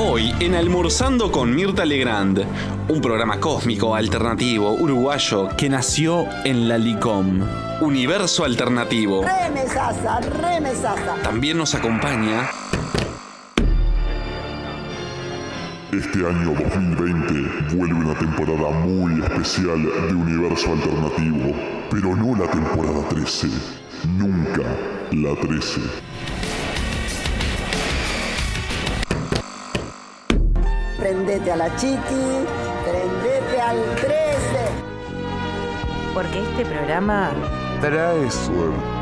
Hoy en Almorzando con Mirta Legrand, un programa cósmico, alternativo, uruguayo que nació en la LICOM. Universo alternativo. Remesaza, remesaza. También nos acompaña Este año 2020 vuelve una temporada muy especial de Universo Alternativo, pero no la temporada 13, nunca la 13. Prendete a la chiqui, prendete al 13. Porque este programa Trae suerte.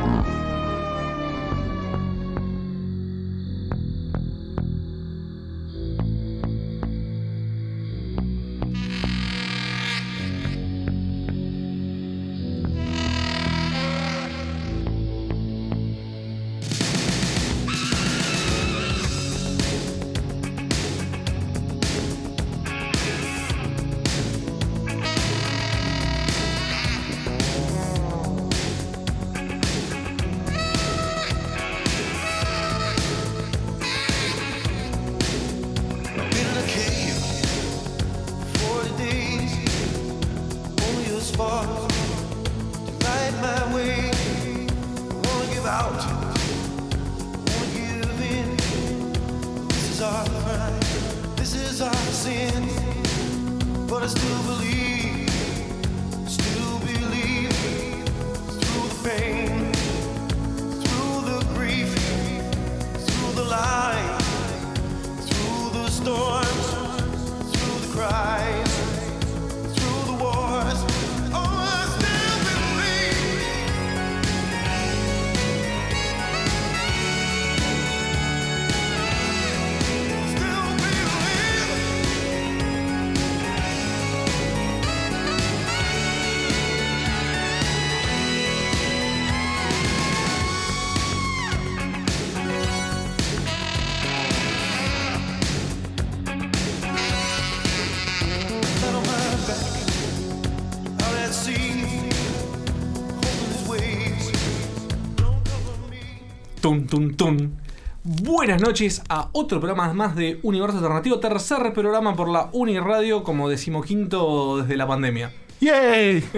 Buenas noches a otro programa más de Universo Alternativo, tercer programa por la Uniradio como decimoquinto desde la pandemia. ¡Yay!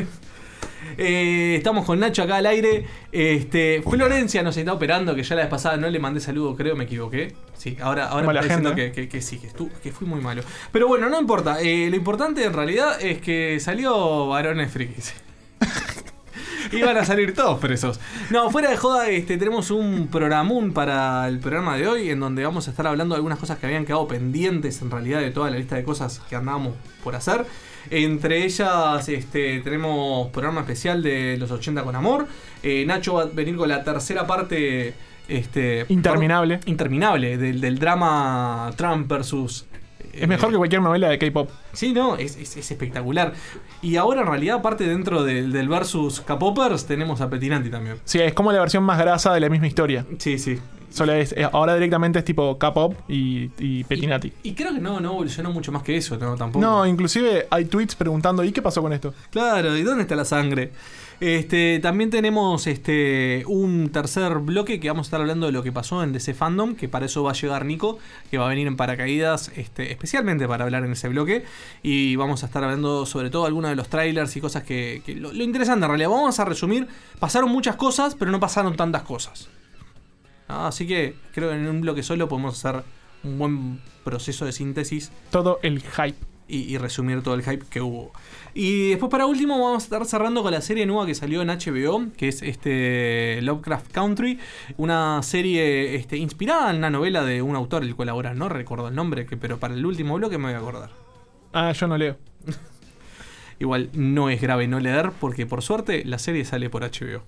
Eh, estamos con Nacho acá al aire. Este, Florencia nos está operando, que ya la vez pasada no le mandé saludo, creo, me equivoqué. Sí, ahora, ahora me está diciendo que, que- que sí, que, estu- que fui muy malo. Pero bueno, no importa. Eh, lo importante en realidad es que salió varones frikis. Iban a salir todos presos. No, fuera de joda, este, tenemos un programón para el programa de hoy en donde vamos a estar hablando de algunas cosas que habían quedado pendientes en realidad de toda la lista de cosas que andábamos por hacer. Entre ellas este, tenemos programa especial de los 80 con amor. Eh, Nacho va a venir con la tercera parte. Este, Interminable. Interminable del, del drama Trump versus. Es mejor que cualquier novela de K-pop. Sí, no, es, es- es espectacular. Y ahora en realidad, aparte dentro del, del versus K-Popers, tenemos a Petinanti también. Sí, es como la versión más grasa de la misma historia. Sí, sí. Solo es, eh, ahora directamente es tipo K-pop y, y Petinati. Y creo que no, no evolucionó mucho más que eso, ¿no? Tampoco. No, inclusive hay tweets preguntando, ¿y qué pasó con esto? Claro, ¿y dónde está la sangre? Este, también tenemos este un tercer bloque que vamos a estar hablando de lo que pasó en DC Fandom, que para eso va a llegar Nico, que va a venir en paracaídas, este, especialmente para hablar en ese bloque. Y vamos a estar hablando sobre todo algunos de los trailers y cosas que. que lo, lo interesante en realidad, vamos a resumir, pasaron muchas cosas, pero no pasaron tantas cosas. Ah, Así que creo que en un bloque solo podemos hacer un buen proceso de síntesis Todo el hype. y, y resumir todo el hype que hubo. Y después para último vamos a estar cerrando con la serie nueva que salió en HBO, que es este Lovecraft Country, una serie este, inspirada en una novela de un autor, el cual ahora no recuerdo el nombre, que, pero para el último bloque me voy a acordar. Ah, yo no leo. Igual no es grave no leer, porque por suerte la serie sale por HBO.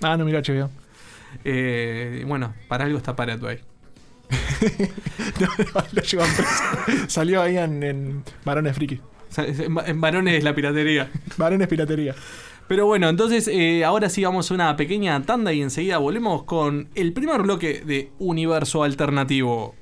Ah, no miro HBO. Eh, bueno, para algo está Paratway. Lo llevan preso. Salió ahí en, en Varones Friki. En en varones es la piratería. Varones Piratería. Pero bueno, entonces eh, ahora sí vamos a una pequeña tanda y enseguida volvemos con el primer bloque de Universo Alternativo.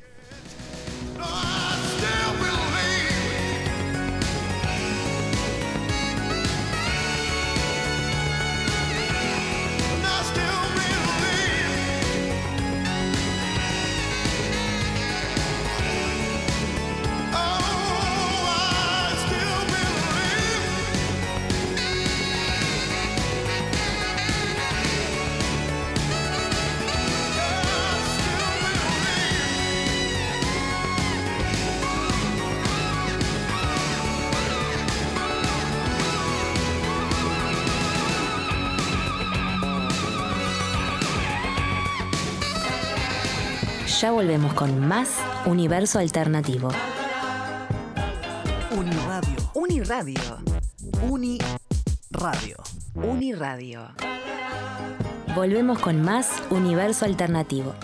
Volvemos con más Universo Alternativo. Uniradio. Uniradio. Uniradio. Uniradio. Volvemos con más Universo Alternativo.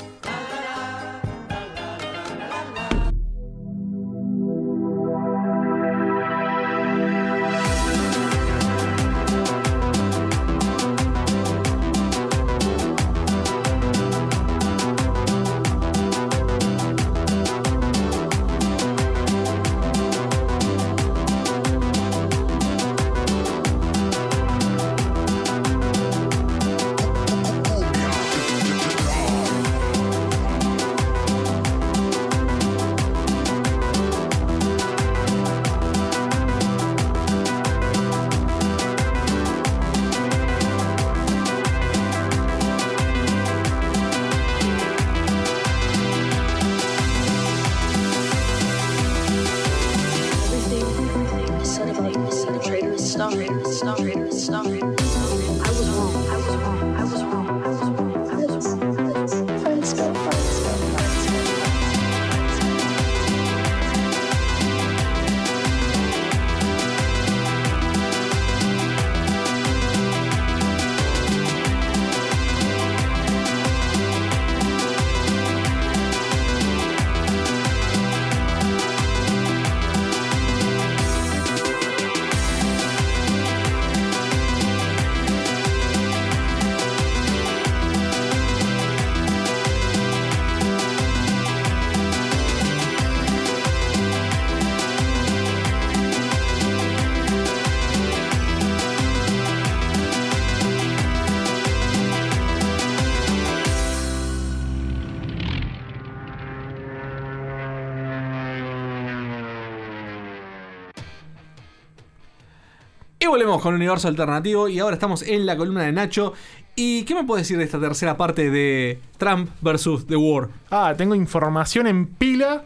Volvemos con Universo Alternativo y ahora estamos en la columna de Nacho. ¿Y qué me puedes decir de esta tercera parte de Trump versus The War? Ah, tengo información en pila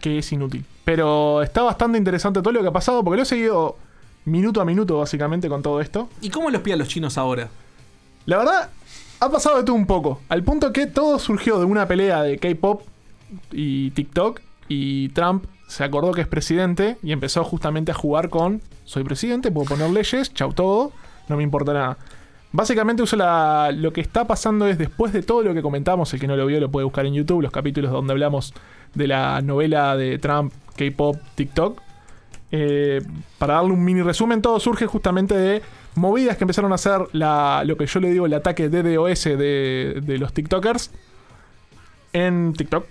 que es inútil. Pero está bastante interesante todo lo que ha pasado porque lo he seguido minuto a minuto básicamente con todo esto. ¿Y cómo los espían los chinos ahora? La verdad, ha pasado de todo un poco. Al punto que todo surgió de una pelea de K-pop y TikTok. Y Trump se acordó que es presidente y empezó justamente a jugar con: soy presidente, puedo poner leyes, chau todo, no me importa nada. Básicamente uso la, lo que está pasando es después de todo lo que comentamos, el que no lo vio lo puede buscar en YouTube, los capítulos donde hablamos de la novela de Trump, K-pop, TikTok. Eh, para darle un mini resumen, todo surge justamente de movidas que empezaron a hacer lo que yo le digo el ataque DDoS de los TikTokers en TikTok.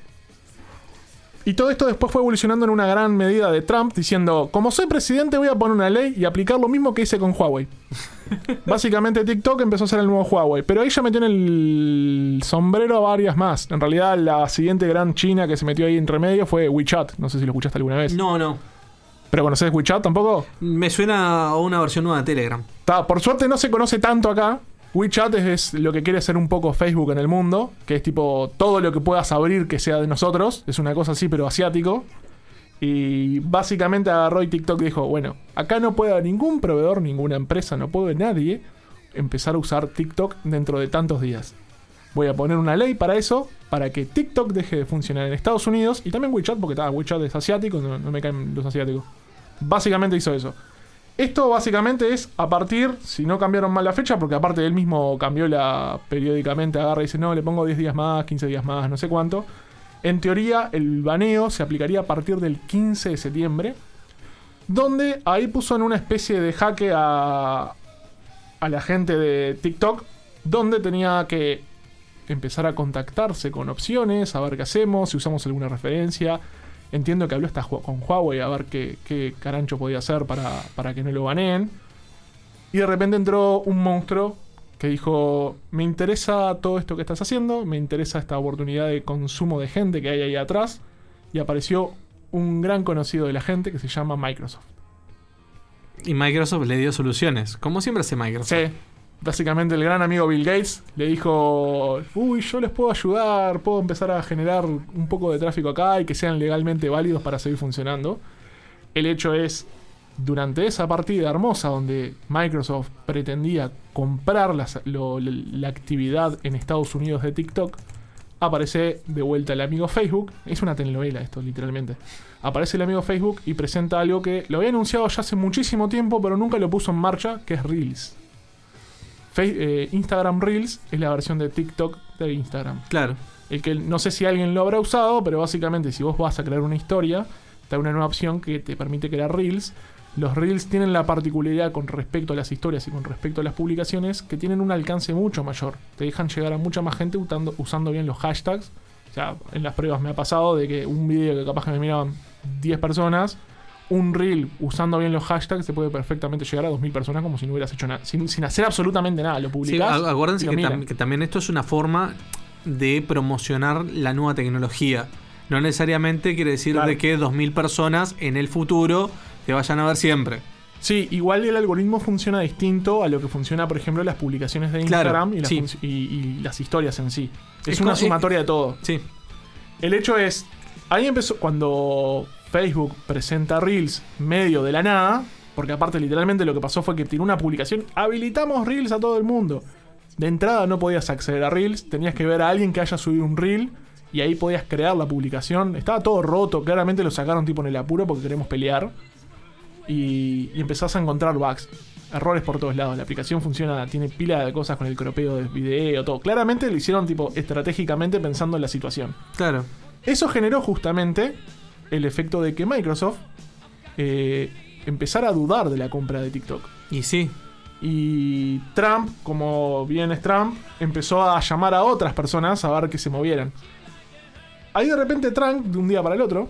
Y todo esto después fue evolucionando en una gran medida de Trump diciendo, como soy presidente voy a poner una ley y aplicar lo mismo que hice con Huawei. Básicamente TikTok empezó a ser el nuevo Huawei, pero ahí ya metió en el sombrero a varias más. En realidad la siguiente gran China que se metió ahí en remedio fue WeChat. No sé si lo escuchaste alguna vez. No, no. ¿Pero conoces WeChat tampoco? Me suena a una versión nueva de Telegram. Ta, por suerte no se conoce tanto acá. WeChat es, lo que quiere ser un poco Facebook en el mundo, que es tipo todo lo que puedas abrir que sea de nosotros. Es una cosa así, pero asiático. Y básicamente agarró y TikTok dijo, bueno, acá no puede ningún proveedor, ninguna empresa, no puede nadie empezar a usar TikTok dentro de tantos días. Voy a poner una ley para eso, para que TikTok deje de funcionar en Estados Unidos y también WeChat, porque ta, WeChat es asiático, no me caen los asiáticos. Básicamente hizo eso. Esto básicamente es a partir, si no cambiaron mal la fecha, porque aparte él mismo cambió la periódicamente, agarra y dice, no, le pongo 10 días más, 15 días más, no sé cuánto. En teoría, el baneo se aplicaría a partir del 15 de septiembre, donde ahí puso en una especie de jaque a, a la gente de TikTok, donde tenía que empezar a contactarse con opciones, a ver qué hacemos, si usamos alguna referencia. Entiendo que habló hasta con Huawei a ver qué, qué carancho podía hacer para, para que no lo baneen. Y de repente entró un monstruo que dijo, me interesa todo esto que estás haciendo, me interesa esta oportunidad de consumo de gente que hay ahí atrás. Y apareció un gran conocido de la gente que se llama Microsoft. Y Microsoft le dio soluciones, como siempre hace Microsoft. Sí. Básicamente el gran amigo Bill Gates le dijo, uy, yo les puedo ayudar, puedo empezar a generar un poco de tráfico acá y que sean legalmente válidos para seguir funcionando. El hecho es, durante esa partida hermosa donde Microsoft pretendía comprar la actividad en Estados Unidos de TikTok, aparece de vuelta el amigo Facebook. Es una telenovela esto, literalmente. Aparece el amigo Facebook y presenta algo que lo había anunciado ya hace muchísimo tiempo, pero nunca lo puso en marcha, que es Reels. Fe- eh, Instagram Reels es la versión de TikTok de Instagram. Claro. El que no sé si alguien lo habrá usado, pero básicamente si vos vas a crear una historia, te da una nueva opción que te permite crear reels. Los reels tienen la particularidad con respecto a las historias y con respecto a las publicaciones que tienen un alcance mucho mayor. Te dejan llegar a mucha más gente usando, usando bien los hashtags. O sea, en las pruebas me ha pasado de que un video que capaz que me miraban 10 personas, un reel usando bien los hashtags se puede perfectamente llegar a 2.000 personas como si no hubieras hecho nada. Sin, sin hacer absolutamente nada. Lo publicás. acuérdense lo que, miran. tam- que también esto es una forma de promocionar la nueva tecnología. No necesariamente quiere decir Claro. de que 2.000 personas en el futuro te vayan a ver siempre. Sí, igual el algoritmo funciona distinto a lo que funciona, por ejemplo, las publicaciones de Claro, Instagram y, las sí. func- y- y las historias en sí. Es, Es una sumatoria de todo. Sí. El hecho es, ahí empezó cuando Facebook presenta Reels medio de la nada, porque aparte literalmente lo que pasó fue que tiró una publicación, habilitamos Reels a todo el mundo. De entrada no podías acceder a Reels, tenías que ver a alguien que haya subido un Reel y ahí podías crear la publicación. Estaba todo roto, claramente lo sacaron tipo en el apuro porque queremos pelear. Y, y empezás a encontrar bugs, errores por todos lados. La aplicación funciona, tiene pila de cosas con el cropeo del video, todo. Claramente lo hicieron tipo estratégicamente pensando en la situación. Claro. Eso generó justamente el efecto de que Microsoft eh, empezara a dudar de la compra de TikTok. Y sí. Y Trump, como bien es Trump, empezó a llamar a otras personas a ver que se movieran. Ahí de repente Trump, de un día para el otro,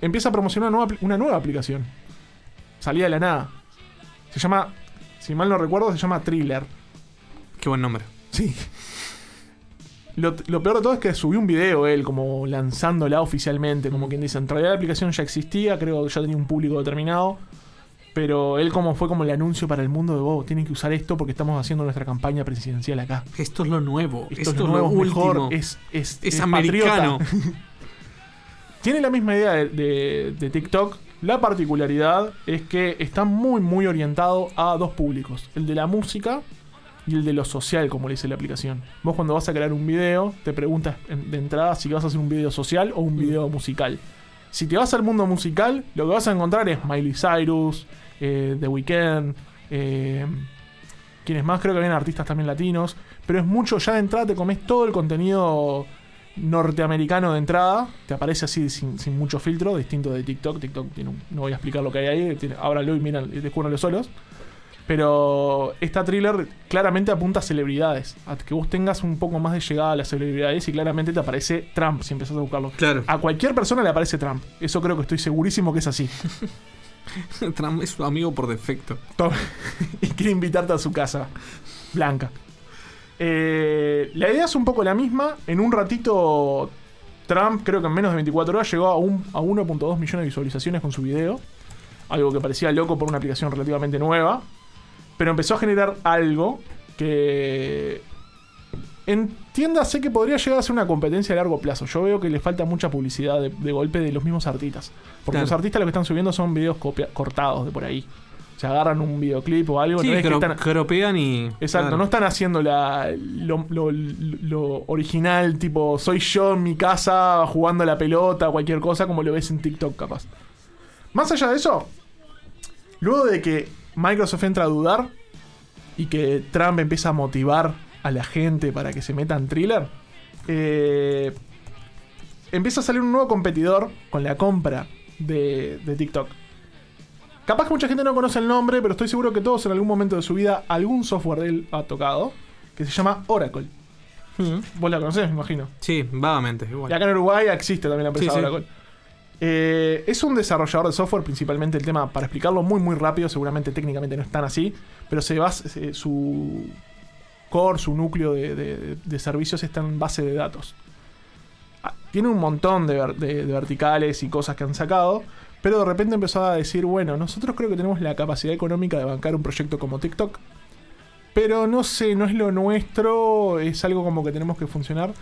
empieza a promocionar una nueva, una nueva aplicación. Salía de la nada. Se llama, si mal no recuerdo, se llama Thriller. Qué buen nombre. Sí. Lo, lo peor de todo es que subió un video él, como lanzándola oficialmente, como quien dice. En realidad la aplicación ya existía, creo que ya tenía un público determinado. Pero él como fue como el anuncio para el mundo de vos, tienen que usar esto porque estamos haciendo nuestra campaña presidencial acá. Esto es lo nuevo. Esto, Esto, es lo nuevo, es último. mejor, es, es, Es es americano. patriota. Tiene la misma idea de, de- de TikTok. La particularidad es que está muy, muy orientado a dos públicos: el de la música y el de lo social, como le dice la aplicación. Vos, cuando vas a crear un video, te preguntas de entrada si vas a hacer un video social o un video musical. Si te vas al mundo musical, lo que vas a encontrar es Miley Cyrus, eh, The Weeknd, eh, quienes más creo que habían artistas también latinos, pero es mucho, ya de entrada te comes todo el contenido norteamericano de entrada, te aparece así sin, sin mucho filtro, distinto de TikTok, TikTok tiene un- no voy a explicar lo que hay ahí, tiene, ábralo y miran, y descúbranlo solos. Pero esta thriller claramente apunta a celebridades, a que vos tengas un poco más de llegada a las celebridades y claramente te aparece Trump si empezás a buscarlo. Claro. A cualquier persona le aparece Trump, eso creo que estoy segurísimo que es así. Trump es su amigo por defecto. Y quiere invitarte a su casa. Blanca. Eh, la idea es un poco la misma. En un ratito, Trump, creo que en menos de 24 horas, llegó a, un- a 1.2 millones de visualizaciones con su video. Algo que parecía loco por una aplicación relativamente nueva. Pero empezó a generar algo que. Entiéndase que podría llegar a ser una competencia a largo plazo. Yo veo que le falta mucha publicidad de, de golpe de los mismos artistas. Porque Claro. los artistas lo que están subiendo son videos copia- cortados de por ahí. Se agarran un videoclip o algo. Sí, no es que están- cropean y. Exacto, claro. no están haciendo la, lo, lo- lo original, tipo, soy yo en mi casa jugando a la pelota, cualquier cosa, como lo ves en TikTok, capaz. Más allá de eso, luego de que Microsoft entra a dudar y que Trump empieza a motivar a la gente para que se meta en thriller, eh, empieza a salir un nuevo competidor con la compra de, de TikTok. Capaz que mucha gente no conoce el nombre, pero estoy seguro que todos en algún momento de su vida algún software de él ha tocado, que se llama Oracle. Vos la conocés, me imagino. Sí, vagamente. Igual. Y acá en Uruguay existe también la empresa Sí, sí. Eh, es un desarrollador de software, principalmente el tema, para explicarlo muy muy rápido, seguramente técnicamente no es tan así, pero se basa, su core, su núcleo de, servicios está en base de datos. Ah, Tiene un montón de- de verticales y cosas que han sacado, pero de repente empezó a decir, bueno, nosotros creo que tenemos la capacidad económica de bancar un proyecto como TikTok, pero no sé, no es lo nuestro, es algo como que tenemos que funcionar.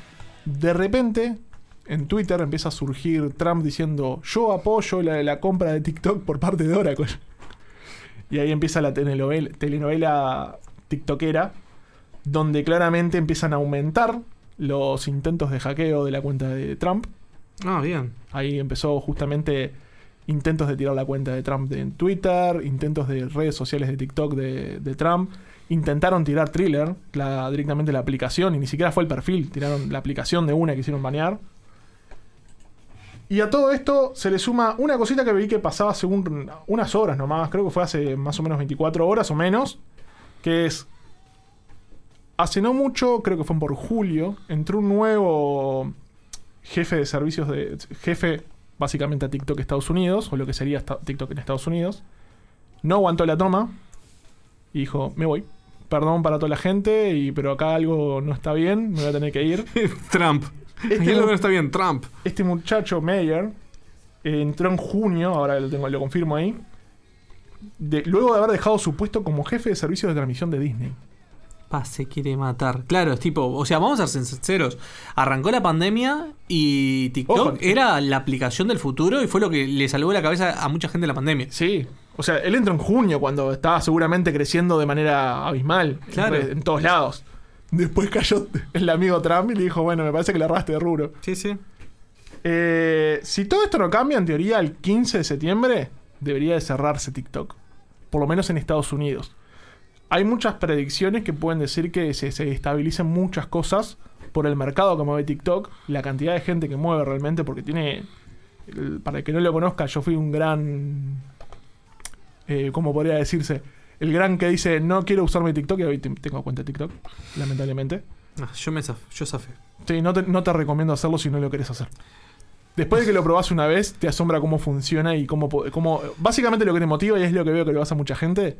De repente, en Twitter empieza a surgir Trump diciendo, yo apoyo la, la compra de TikTok por parte de Oracle. Y ahí empieza la telenovela, telenovela tiktokera, donde claramente empiezan a aumentar los intentos de hackeo de la cuenta de Trump. Ah, bien. Ahí empezó justamente intentos de tirar la cuenta de Trump de- en Twitter, intentos de redes sociales de TikTok de, de Trump. Intentaron tirar Thriller, la, directamente la aplicación, y ni siquiera fue el perfil, tiraron la aplicación de una que hicieron banear. Y a todo esto se le suma una cosita que vi que pasaba según unas horas nomás, creo que fue hace más o menos 24 horas o menos, que es hace no mucho, creo que fue por julio, entró un nuevo jefe de servicios de. jefe básicamente a TikTok Estados Unidos, o lo que sería TikTok en Estados Unidos. No aguantó la toma y dijo: Me voy. Perdón para toda la gente, y, pero acá algo no está bien, me voy a tener que ir. Trump. Este mu- está bien, Trump. Este muchacho, Mayer, eh, entró en junio, ahora lo, tengo, lo confirmo ahí, de- luego de haber dejado su puesto como jefe de servicios de transmisión de Disney. Pa, se quiere matar. Claro, es tipo, o sea, vamos a ser sinceros. Arrancó la pandemia y TikTok Ojo. era la aplicación del futuro y fue lo que le salvó la cabeza a mucha gente la pandemia. Sí. O sea, él entró en junio cuando estaba seguramente creciendo de manera abismal. en Claro. En, todos lados. Después cayó el amigo Trump y le dijo, bueno, me parece que le arraste de rubro. Sí, sí. Eh, si todo esto no cambia, en teoría, el 15 de septiembre debería de cerrarse TikTok. Por lo menos en Estados Unidos. Hay muchas predicciones que pueden decir que se, se estabilicen muchas cosas por el mercado que mueve TikTok, la cantidad de gente que mueve realmente, porque tiene... el- Para el que no lo conozca, yo fui un gran... Eh, ¿Cómo podría decirse? El gran que dice, no quiero usar mi TikTok, y hoy te- tengo cuenta de TikTok, lamentablemente. Ah, yo me zaf- yo zafé. Sí, no te, no te recomiendo hacerlo si no lo querés hacer. Después de que lo probás una vez, te asombra cómo funciona y cómo, cómo... Básicamente lo que te motiva, y es lo que veo que le pasa a mucha gente,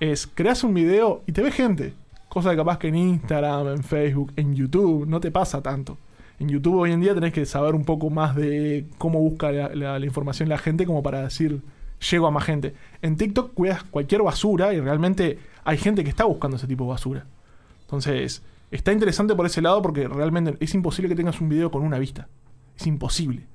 es creas un video y te ve gente. Cosa que capaz que en Instagram, en Facebook, en YouTube, no te pasa tanto. En YouTube hoy en día tenés que saber un poco más de cómo busca la, la- la información la gente como para decir, llego a más gente. En TikTok cuidas cualquier basura y realmente hay gente que está buscando ese tipo de basura. Entonces, está interesante por ese lado porque realmente es imposible que tengas un video con una vista. Es imposible.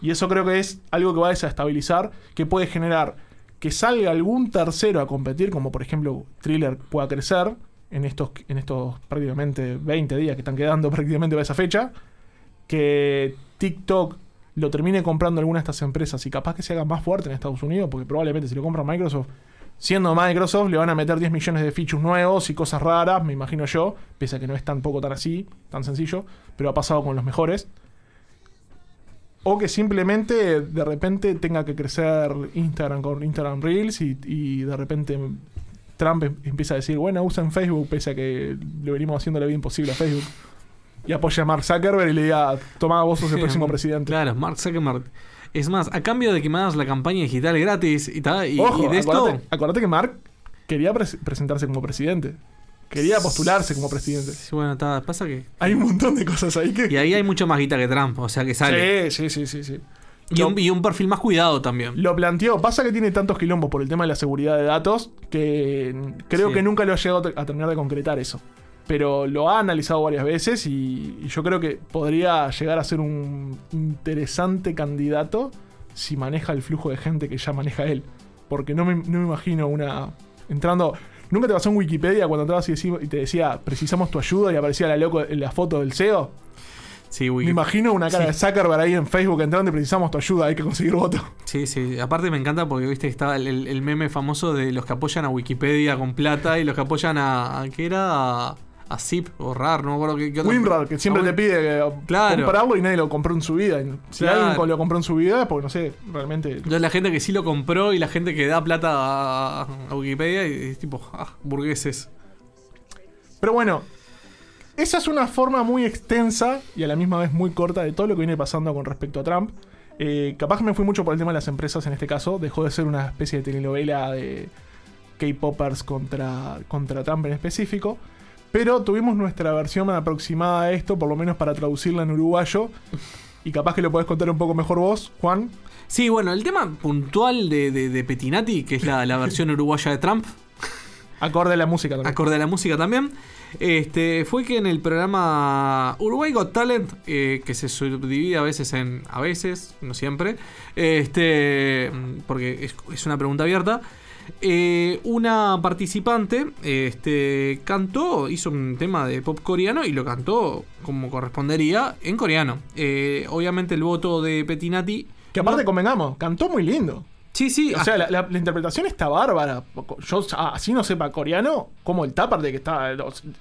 Y eso creo que es algo que va a desestabilizar, que puede generar que salga algún tercero a competir, como por ejemplo Thriller pueda crecer en estos, en estos prácticamente 20 días que están quedando prácticamente para esa fecha, que TikTok lo termine comprando alguna de estas empresas y capaz que se haga más fuerte en Estados Unidos, porque probablemente si lo compra Microsoft, siendo Microsoft, le van a meter 10 millones de features nuevos y cosas raras, me imagino yo, pese a que no es tan poco tan así, tan sencillo, pero ha pasado con los mejores. O que simplemente de repente tenga que crecer Instagram con Instagram Reels y, y de repente Trump em- empieza a decir, bueno, usen Facebook pese a que le venimos haciendo la vida imposible a Facebook. Y apoya a Mark Zuckerberg y le diga, toma, vos sos el próximo presidente. Claro, Mark Zuckerberg. Es más, a cambio de que me hagas la campaña digital gratis y tal, y, Ojo, y de esto. acordate, acordate que Mark quería pres- presentarse como presidente. Quería postularse como presidente. Sí, bueno, pasa que. Hay un montón de cosas ahí que... Y ahí hay mucho más guita que Trump, o sea que sale. Sí, sí, sí, sí, sí. Y, un, y un perfil más cuidado también. Lo planteó. Pasa que tiene tantos quilombos por el tema de la seguridad de datos que creo Sí. que nunca lo ha llegado a terminar de concretar eso. Pero lo ha analizado varias veces y, y yo creo que podría llegar a ser un interesante candidato si maneja el flujo de gente que ya maneja él. Porque no me, no me imagino una... Entrando... ¿Nunca te pasó en Wikipedia cuando entrabas y, decí- y te decía, precisamos tu ayuda y aparecía la, loco, la foto del CEO? Sí, Me Wiki- imagino una cara Sí. de Zuckerberg ahí en Facebook entrando y precisamos tu ayuda, hay que conseguir votos. Sí, sí. Aparte me encanta porque viste que estaba el meme famoso de los que apoyan a Wikipedia con plata y los que apoyan a. a ¿Qué era? A, a Zip o RAR, no me acuerdo qué, qué otro- WinRAR, que siempre te pide que Claro. comprarlo y nadie lo compró en su vida. Si Claro. alguien lo compró en su vida, porque no sé, realmente. Entonces la gente que sí lo compró y la gente que da plata a, a Wikipedia y es tipo, ah, burgueses. Pero bueno, esa es una forma muy extensa y a la misma vez muy corta de todo lo que viene pasando con respecto a Trump. Eh, capaz me fui mucho por el tema de las empresas en este caso. Dejó de ser una especie de telenovela de K-Poppers contra, contra Trump en específico. Pero tuvimos nuestra versión aproximada a esto, por lo menos para traducirla en uruguayo. Y capaz que lo podés contar un poco mejor vos, Juan. Sí, bueno, el tema puntual de, de- de Petinati, que es la, la versión uruguaya de Trump, Acorde a la música también. acorde a la música también, este, fue que en el programa Uruguay Got Talent, eh, que se subdivide a veces en. a veces, no siempre, este, porque es, es una pregunta abierta. Eh, una participante este, cantó, hizo un tema de pop coreano y lo cantó como correspondería en coreano. Eh, obviamente el voto de Petinati. Que aparte, convengamos, cantó muy lindo. Sí, sí. O sea, la, la- la interpretación está bárbara. Yo ah, así no sepa coreano, como el tapar de que está.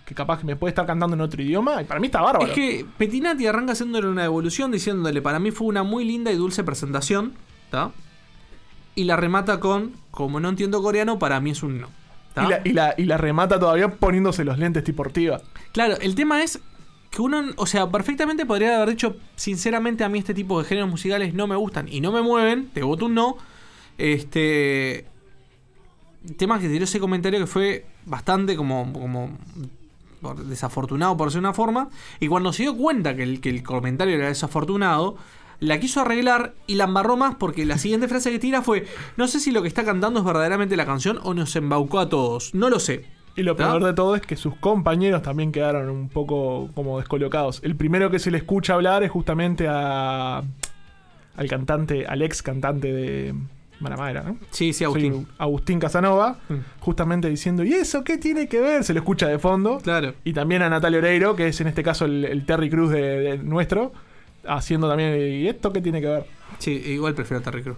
que capaz que me puede estar cantando en otro idioma, y para mí está bárbaro. Es que Petinati arranca haciéndole una devolución diciéndole, para mí fue una muy linda y dulce presentación, ¿está? Y la remata con, como no entiendo coreano, para mí es un no. ¿tá? y, la, y, la, y la remata todavía poniéndose los lentes tipo. Claro, el tema es que uno, o sea, perfectamente podría haber dicho, sinceramente a mí este tipo de géneros musicales no me gustan y no me mueven, te voto un no. Este tema que tiró ese comentario que fue bastante como, como desafortunado por ser una forma. Y cuando se dio cuenta que el, que el comentario era desafortunado, la quiso arreglar y la embarró más porque la siguiente frase que tira fue: No sé si lo que está cantando es verdaderamente la canción o nos embaucó a todos. No lo sé. Y lo peor de todo es que sus compañeros también quedaron un poco como descolocados. El primero que se le escucha hablar es justamente a al cantante, al ex cantante de Maramara, ¿no? Sí, sí, Agustín. Agustín Casanova, Mm. justamente diciendo, ¿y eso qué tiene que ver? Se lo escucha de fondo. Claro. Y también a Natalia Oreiro, que es en este caso el, el Terry Cruz de, de nuestro, haciendo también, ¿y esto qué tiene que ver? Sí, igual prefiero a Terry Crews.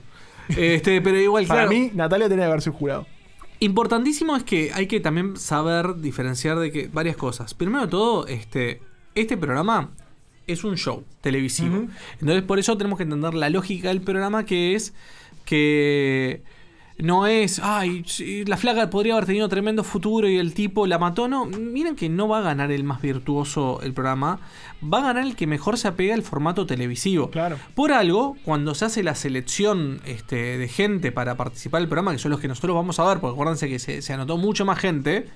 Este, pero igual, Para claro. mí, Natalia tenía que haberse jurado. Importantísimo es que hay que también saber diferenciar de que varias cosas. Primero de todo, este, este programa es un show televisivo. Entonces, por eso tenemos que entender la lógica del programa, que es que no es, ay, la flaca podría haber tenido tremendo futuro y el tipo la mató. No, miren que no va a ganar el más virtuoso el programa, va a ganar el que mejor se apega al formato televisivo. Claro. Por algo, cuando se hace la selección este, de gente para participar del programa, que son los que nosotros vamos a ver, porque acuérdense que se, se anotó mucho más gente.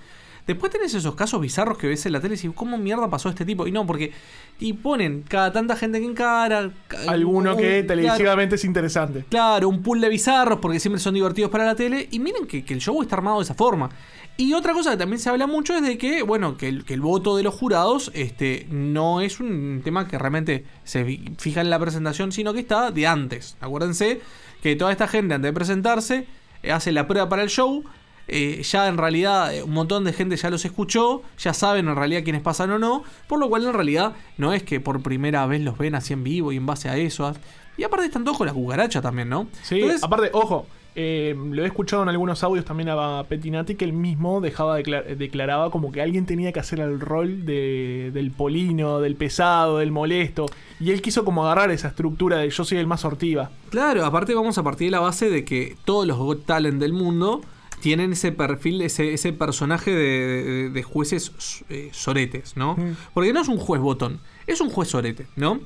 Después tenés esos casos bizarros que ves en la tele y decís, ¿cómo mierda pasó este tipo? Y no, porque. Y ponen cada tanta gente que encara. ca- Alguno un- que claro, televisivamente es interesante. Claro, un pool de bizarros porque siempre son divertidos para la tele. Y miren que, que el show está armado de esa forma. Y otra cosa que también se habla mucho es de que, bueno, que el, que el voto de los jurados este, no es un tema que realmente se fi- fija en la presentación, sino que está de antes. Acuérdense que toda esta gente antes de presentarse hace la prueba para el show. Eh, ya en realidad eh, un montón de gente ya los escuchó, ya saben en realidad quiénes pasan o no, por lo cual en realidad no es que por primera vez los ven así en vivo y en base a eso. Y aparte están todos con la cucaracha también, ¿no? Sí, Entonces- aparte, ojo, eh, lo he escuchado en algunos audios también a Petinati que él mismo dejaba declar- declaraba como que alguien tenía que hacer el rol de, del polino, del pesado, del molesto. Y él quiso como agarrar esa estructura de yo soy el más sortiva. Claro, aparte vamos a partir de la base de que todos los Got Talent del mundo tienen ese perfil, ese, ese personaje de, de- de jueces eh, soretes, ¿no? Mm. Porque no es un juez botón, es un juez sorete, ¿no?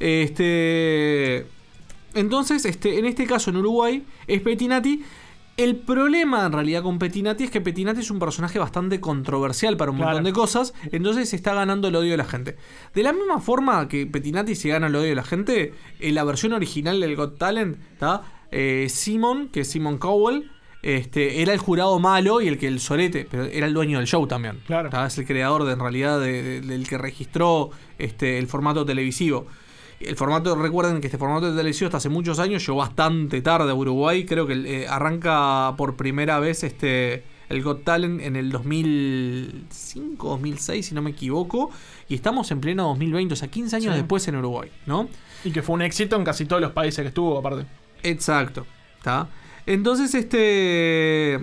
este. Entonces, este, en este caso en Uruguay es Petinati. El problema en realidad con Petinati es que Petinati es un personaje bastante controversial para un Claro. montón de cosas, entonces se está ganando el odio de la gente. De la misma forma que Petinati se gana el odio de la gente, en la versión original del Got Talent, ¿tá? Eh, Simon, que es Simon Cowell, este, era el jurado malo y el que el sorete, pero era el dueño del show también. Claro. ¿tá? Es el creador de, en realidad de- de- del que registró este, el formato televisivo. El formato, recuerden que este formato de televisión hasta hace muchos años llegó bastante tarde a Uruguay. Creo que eh, arranca por primera vez este el Got Talent en el 2005, 2006, si no me equivoco. Y estamos en pleno 2020, o sea, 15 años Sí. después en Uruguay, ¿no? Y que fue un éxito en casi todos los países que estuvo, aparte. Exacto. ¿Está? Entonces, este.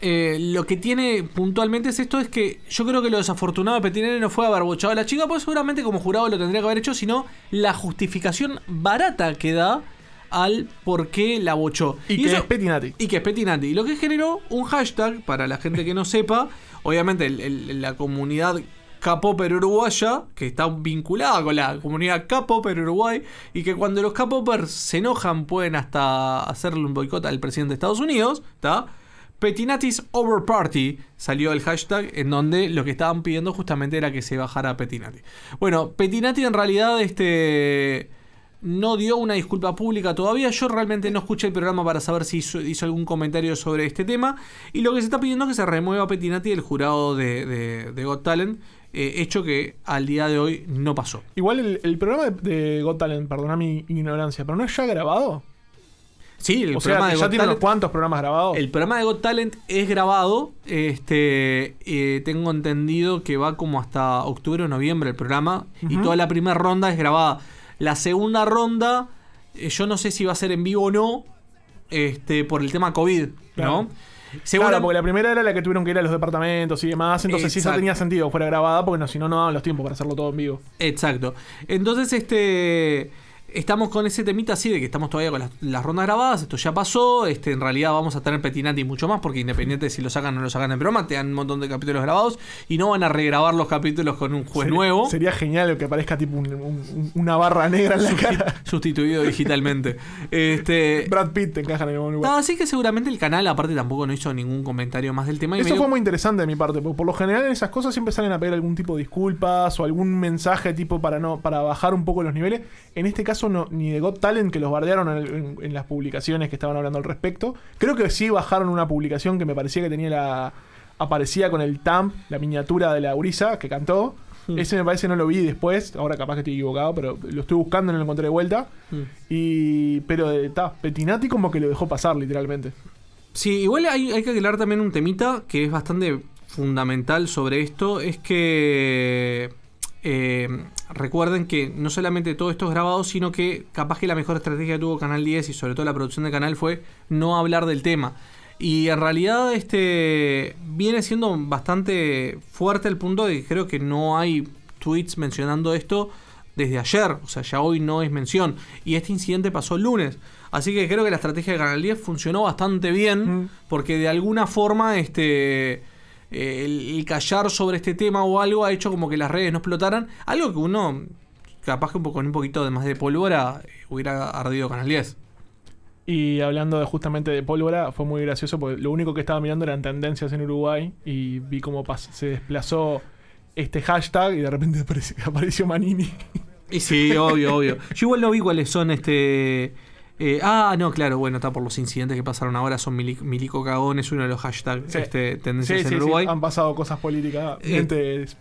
eh, lo que tiene puntualmente es esto: es que yo creo que lo desafortunado de Petinelli no fue haber bochado a la chica, pues seguramente como jurado lo tendría que haber hecho, sino la justificación barata que da al por qué la bochó. Y, que eso- es Petinati. y que es Petinati. Y lo que generó un hashtag para la gente que no sepa. Obviamente, el- el- la comunidad K-Popper uruguaya, que está vinculada con la comunidad K-Popper Uruguay, y que cuando los K-Poppers se enojan pueden hasta hacerle un boicot al presidente de Estados Unidos, ¿está? Petinatis Over Party salió el hashtag en donde lo que estaban pidiendo justamente era que se bajara Petinati. Bueno, Petinati en realidad este no dio una disculpa pública todavía. Yo realmente no escuché el programa para saber si hizo, hizo algún comentario sobre este tema. Y lo que se está pidiendo es que se remueva Petinati del jurado de, de- de Got Talent, eh, hecho que al día de hoy no pasó. Igual el, el programa de, de Got Talent, perdona mi ignorancia, pero no es ya grabado. Sí, el o programa de ya Got tiene unos cuantos programas grabados. El programa de Got Talent es grabado. Este, eh, tengo entendido que va como hasta octubre o noviembre el programa. Y toda la primera ronda es grabada. La segunda ronda, eh, yo no sé si va a ser en vivo o no. Este, por el tema COVID, Claro. ¿no? Claro, porque la primera era la que tuvieron que ir a los departamentos y demás, entonces sí eso Exacto. tenía sentido que fuera grabada, porque no, si no, no daban los tiempos para hacerlo todo en vivo. Exacto. Entonces, este. Estamos con ese temita así de que estamos todavía con las, las rondas grabadas, esto ya pasó, este, en realidad vamos a tener Petinati mucho más, porque independiente de si lo sacan o no lo sacan en programa, te dan un montón de capítulos grabados y no van a regrabar los capítulos con un juez Sería- nuevo. Sería genial que aparezca tipo un- un- una barra negra en la cara. Sustituido digitalmente. Este. Brad Pitt te encaja en el mismo lugar. No, así que seguramente el canal, aparte, tampoco no hizo ningún comentario más del tema. y Eso medio- fue muy interesante de mi parte, porque por lo general en esas cosas siempre salen a pedir algún tipo de disculpas o algún mensaje tipo para no para bajar un poco los niveles. En este caso no ni de Got Talent que los bardearon en, en- en las publicaciones que estaban hablando al respecto. Creo que sí bajaron una publicación que me parecía que tenía la aparecía con el thumb, la miniatura de la Urisa que cantó. Mm. Ese me parece no lo vi después, ahora capaz que estoy equivocado, pero lo estoy buscando y no lo encontré de vuelta. Mm. Y pero está Petinati como que lo dejó pasar literalmente. Sí, igual hay, hay que aclarar también un temita que es bastante fundamental sobre esto. Es que eh, recuerden que no solamente todo esto es grabado, sino que capaz que la mejor estrategia que tuvo Canal 10 y sobre todo la producción de Canal fue no hablar del tema. Y en realidad este viene siendo bastante fuerte el punto de que creo que no hay tweets mencionando esto desde ayer, o sea, ya hoy no es mención. Y este incidente pasó el lunes. Así que creo que la estrategia de Canal 10 funcionó bastante bien, porque de alguna forma este eh, el, el callar sobre este tema o algo ha hecho como que las redes no explotaran. Algo que uno, capaz que un poco, con un poquito de más de pólvora, eh, hubiera ardido Canal 10. Y hablando de, justamente de pólvora, fue muy gracioso porque lo único que estaba mirando eran tendencias en Uruguay y vi cómo se desplazó este hashtag y de repente apareció, apareció Manini. Y sí, obvio, obvio. Yo igual no vi cuáles son este. Eh, ah, no, claro, bueno, está por los incidentes que pasaron ahora. Son mili- Milico Cagón, es uno de los hashtags Sí. este, tendencias Sí, en sí, Uruguay. han pasado cosas políticas Eh, interesantes.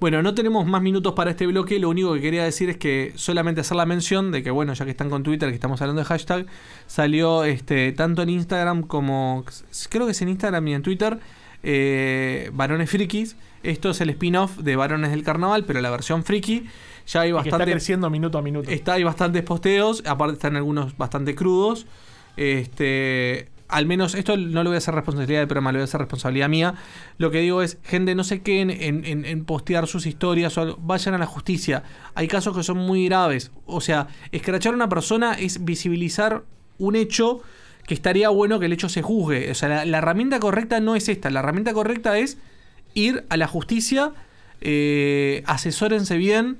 Bueno, no tenemos más minutos para este bloque. Lo único que quería decir es que solamente hacer la mención de que, bueno, ya que están con Twitter, que estamos hablando de hashtag, salió este tanto en Instagram como. Creo que es en Instagram y en Twitter. Eh, Varones Frikis. Esto es el spin-off de Varones del Carnaval, pero la versión friki. Ya hay que está bastante. creciendo minuto a minuto. Está, hay bastantes posteos, aparte están algunos bastante crudos. Este, al menos esto no lo voy a hacer responsabilidad del programa, lo voy a hacer responsabilidad mía. Lo que digo es, gente, no se queden en, en- en postear sus historias o algo, vayan a la justicia. Hay casos que son muy graves. O sea, escrachar a una persona es visibilizar un hecho que estaría bueno que el hecho se juzgue. O sea, la, la herramienta correcta no es esta. La herramienta correcta es ir a la justicia, eh, asesórense bien,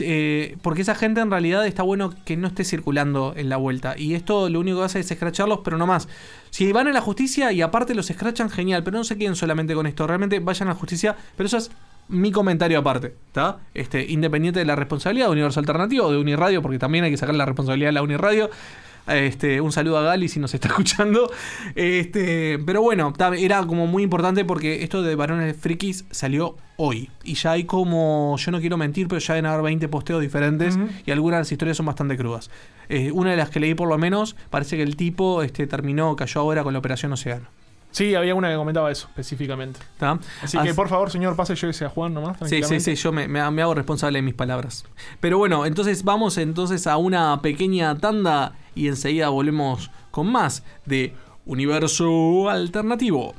eh, porque esa gente en realidad está bueno que no esté circulando en la vuelta. Y esto lo único que hace es escracharlos, pero no más. Si van a la justicia y aparte los escrachan, genial, pero no se queden solamente con esto. Realmente vayan a la justicia, pero eso es mi comentario aparte, ¿está? Este, independiente de la responsabilidad de Universo Alternativo o de Uniradio, porque también hay que sacar la responsabilidad de la Uniradio. Este, un saludo a Gali si nos está escuchando. Este, pero bueno, era como muy importante porque esto de varones frikis salió hoy. Y ya hay como, yo no quiero mentir, pero ya deben haber 20 posteos diferentes y algunas de las historias son bastante crudas. Eh, una de las que leí por lo menos, parece que el tipo este, terminó, cayó ahora con la Operación Océano. Sí, había una que comentaba eso específicamente. ¿Está? Así que por favor, señor, pase yo a Juan nomás. Sí, sí, sí, yo me, me- me hago responsable de mis palabras. Pero bueno, entonces vamos entonces a una pequeña tanda y enseguida volvemos con más de Universo Alternativo.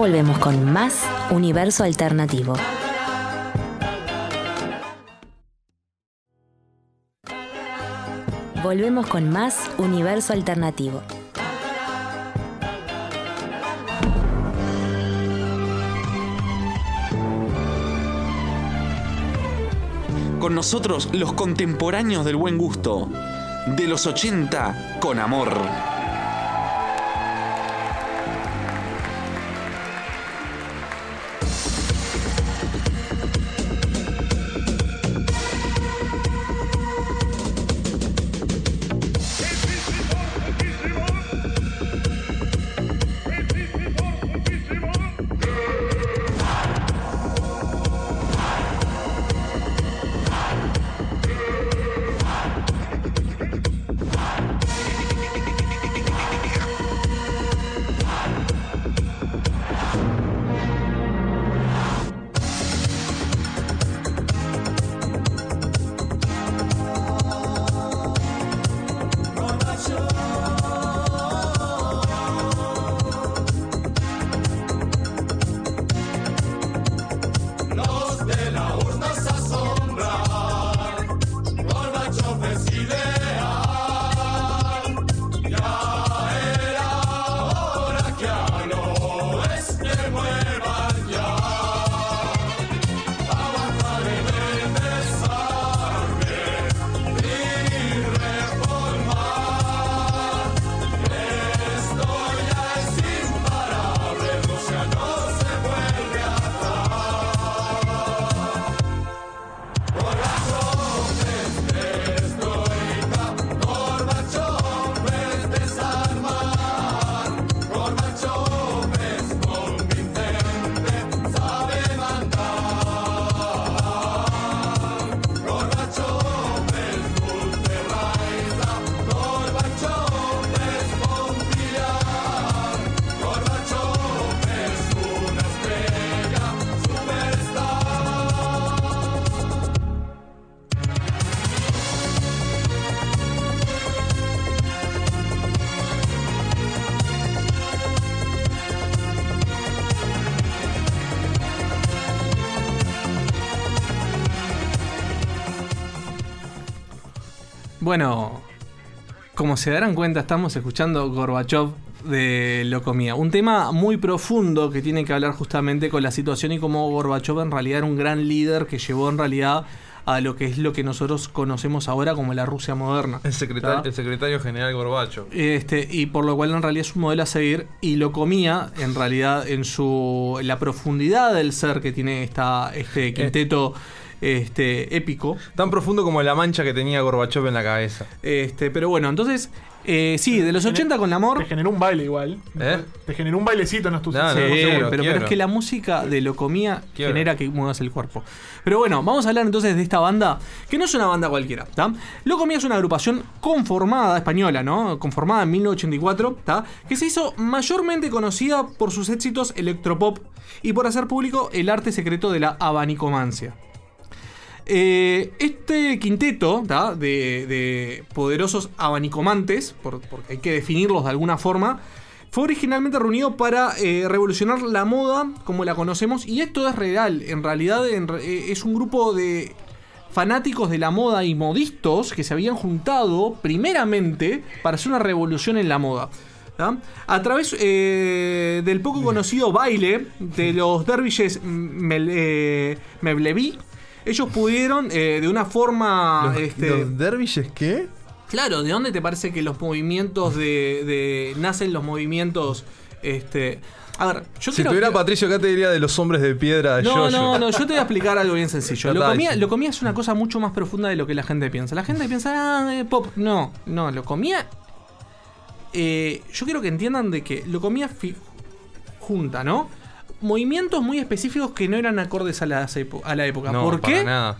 Volvemos con más Universo Alternativo. Volvemos con más Universo Alternativo. Con nosotros los contemporáneos del buen gusto. De los 80 con amor. Bueno, como se darán cuenta, estamos escuchando Gorbachev de Locomía. Un tema muy profundo que tiene que hablar justamente con la situación y cómo Gorbachev en realidad era un gran líder que llevó en realidad a lo que es lo que nosotros conocemos ahora como la Rusia moderna. El secretario, el secretario general Gorbacho. Este, y por lo cual en realidad es un modelo a seguir y lo comía en realidad en su la profundidad del ser que tiene esta este quinteto este épico. Tan profundo como la mancha que tenía Gorbachev en la cabeza. Este, pero bueno, entonces eh, sí, de los 80 con el amor. Te generó un baile igual. ¿Eh? Te generó un bailecito, no es tu Sí, No, no, pero, es que la música de lo comía Quiero. genera que muevas el cuerpo. Pero bueno, vamos a hablar entonces de esta banda, que no es una banda cualquiera, ¿tá? Lo comía es una agrupación conformada, española, ¿no? Conformada en 1984, ¿tá? Que se hizo mayormente conocida por sus éxitos electropop y por hacer público el arte secreto de la abanicomancia. Eh, este quinteto ¿tá? de, de poderosos abanicomantes, por- porque hay que definirlos de alguna forma, fue originalmente reunido para eh, revolucionar la moda como la conocemos, y esto es real. En realidad en eh, es un grupo de fanáticos de la moda y modistos que se habían juntado primeramente para hacer una revolución en la moda. ¿tá? A través del poco conocido baile de los derviches Mevlevi, ellos pudieron eh, de una forma... ¿Los, este, los derviches qué? Claro, ¿de dónde te parece que los movimientos de. de- nacen los movimientos. Este. A ver, yo Si tuviera quiero- Patricio acá te diría de los hombres de piedra de No, no, no, yo te voy a explicar algo bien sencillo. Lo comía, lo comía es una cosa mucho más profunda de lo que la gente piensa. La gente piensa, ah, eh, pop. No, no, lo comía. eh, yo quiero que entiendan de que lo comía junta, ¿no? Movimientos muy específicos que no eran acordes a la, epo- a la época. No, ¿Por para qué? nada.